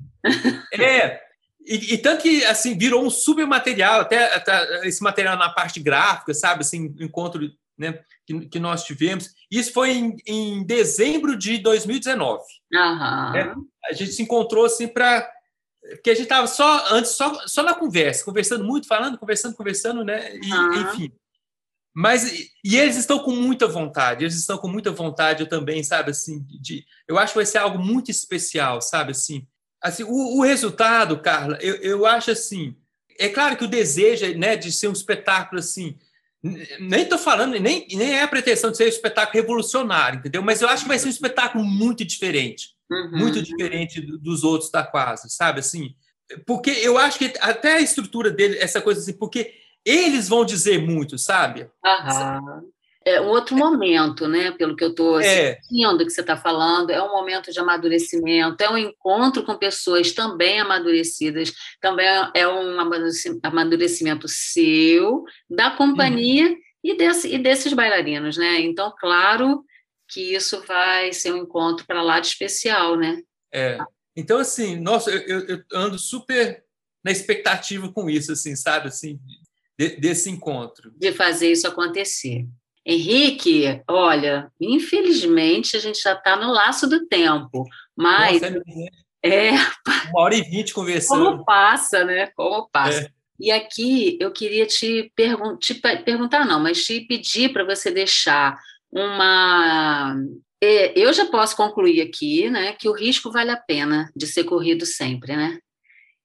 B: É, e, e, tanto que, assim, virou um super material, até, até, esse material na parte gráfica, sabe? Assim, encontro né, que, que nós tivemos. Isso foi em, em dezembro de 2019.
A: Uhum.
B: Né? A gente se encontrou, assim, para porque a gente estava só antes só, só na conversa, conversando muito, falando, conversando, conversando, né? E. Enfim. Mas e eles estão com muita vontade, eles estão com muita vontade eu também, sabe assim, de, eu acho que vai ser algo muito especial, sabe assim. Assim, o, o resultado, Carla, eu, eu acho assim, é claro que o desejo, né, de ser um espetáculo assim, nem estou falando, nem, nem é a pretensão de ser um espetáculo revolucionário, entendeu? Mas eu acho que vai ser um espetáculo muito diferente
A: uhum.
B: muito diferente dos outros da quase, sabe assim? Porque eu acho que até a estrutura dele, essa coisa assim, porque eles vão dizer muito, sabe?
A: Uhum. É um outro momento, né? Pelo que eu estou é. sentindo que você está falando, é um momento de amadurecimento, é um encontro com pessoas também amadurecidas, também é um amadurecimento seu, da companhia uhum. e, desse, e desses bailarinos, né? Então, claro que isso vai ser um encontro para lá de especial, né?
B: É. Então, assim, nossa, eu, eu, ando super na expectativa com isso, assim, sabe? Assim, de, desse encontro.
A: De fazer isso acontecer. Henrique, olha, infelizmente a gente já está no laço do tempo, mas. Nossa, é,
B: Uma hora e vinte conversando.
A: Como passa, né? Como passa. É. E aqui eu queria te, pergun te perguntar, não, mas te pedir para você deixar uma. É, eu já posso concluir aqui né, que o risco vale a pena de ser corrido sempre, né?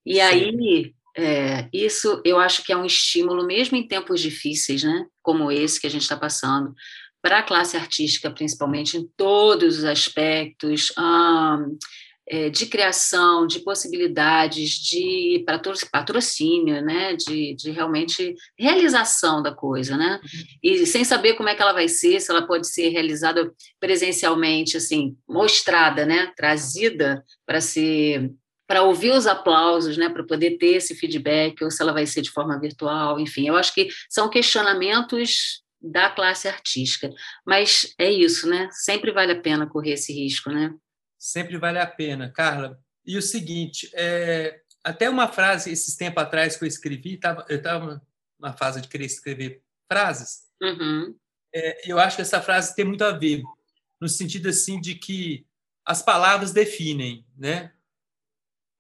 A: E Sim. aí, é, isso eu acho que é um estímulo, mesmo em tempos difíceis, né? Como esse que a gente está passando, para a classe artística, principalmente, em todos os aspectos. É, de criação, de possibilidades, de patrocínio, né? de, de realmente realização da coisa, né? E sem saber como é que ela vai ser, se ela pode ser realizada presencialmente, assim, mostrada, né? trazida para ser para ouvir os aplausos, né, para poder ter esse feedback, ou se ela vai ser de forma virtual, enfim, eu acho que são questionamentos da classe artística. Mas é isso, né? Sempre vale a pena correr esse risco, né?
B: Sempre vale a pena, Carla. E o seguinte, é, até uma frase esses tempos atrás que eu escrevi, tava, eu estava na fase de querer escrever frases.
A: Uhum.
B: É, eu acho que essa frase tem muito a ver, no sentido assim de que as palavras definem, né?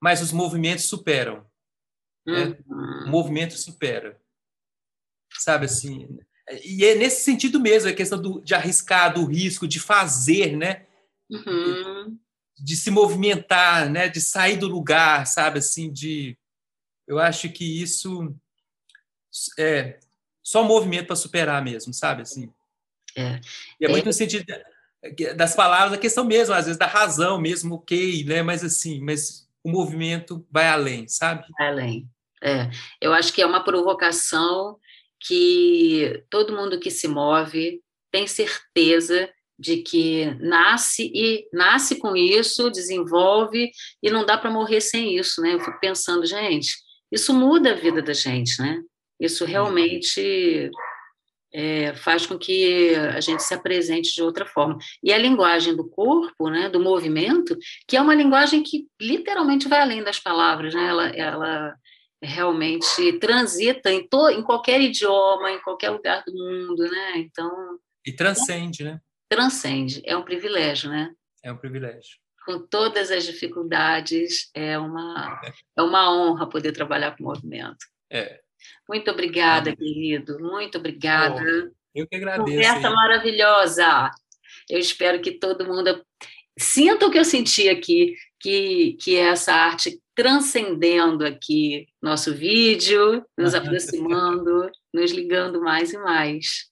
B: Mas os movimentos superam. Né? Uhum. O movimento supera. Sabe assim, e é nesse sentido mesmo, a questão do, de arriscar, do risco, de fazer, né?
A: Uhum.
B: De, se movimentar, né? De sair do lugar, sabe? Assim, de... Eu acho que isso é só movimento para superar mesmo, sabe? Assim.
A: É.
B: E é muito é. no sentido das palavras, a questão mesmo, às vezes, da razão mesmo, ok, né? Mas assim, mas o movimento vai além, sabe?
A: Vai além. É. Eu acho que é uma provocação que todo mundo que se move tem certeza de que nasce e nasce com isso, desenvolve e não dá para morrer sem isso, né? Eu fico pensando, gente, isso muda a vida da gente, né? Isso realmente é, faz com que a gente se apresente de outra forma. E a linguagem do corpo, né, do movimento, que é uma linguagem que literalmente vai além das palavras, né? Ela, ela realmente transita em, to, em qualquer idioma, em qualquer lugar do mundo, né? Então
B: e transcende, né?
A: Transcende, é um privilégio, né?
B: É um privilégio.
A: Com todas as dificuldades, é uma é uma honra poder trabalhar com o movimento.
B: É.
A: Muito obrigada, é. querido. Muito obrigada. Oh,
B: eu que agradeço.
A: Conversa hein? maravilhosa. Eu espero que todo mundo sinta o que eu senti aqui, que, que essa arte transcendendo aqui nosso vídeo, nos aproximando, nos ligando mais e mais.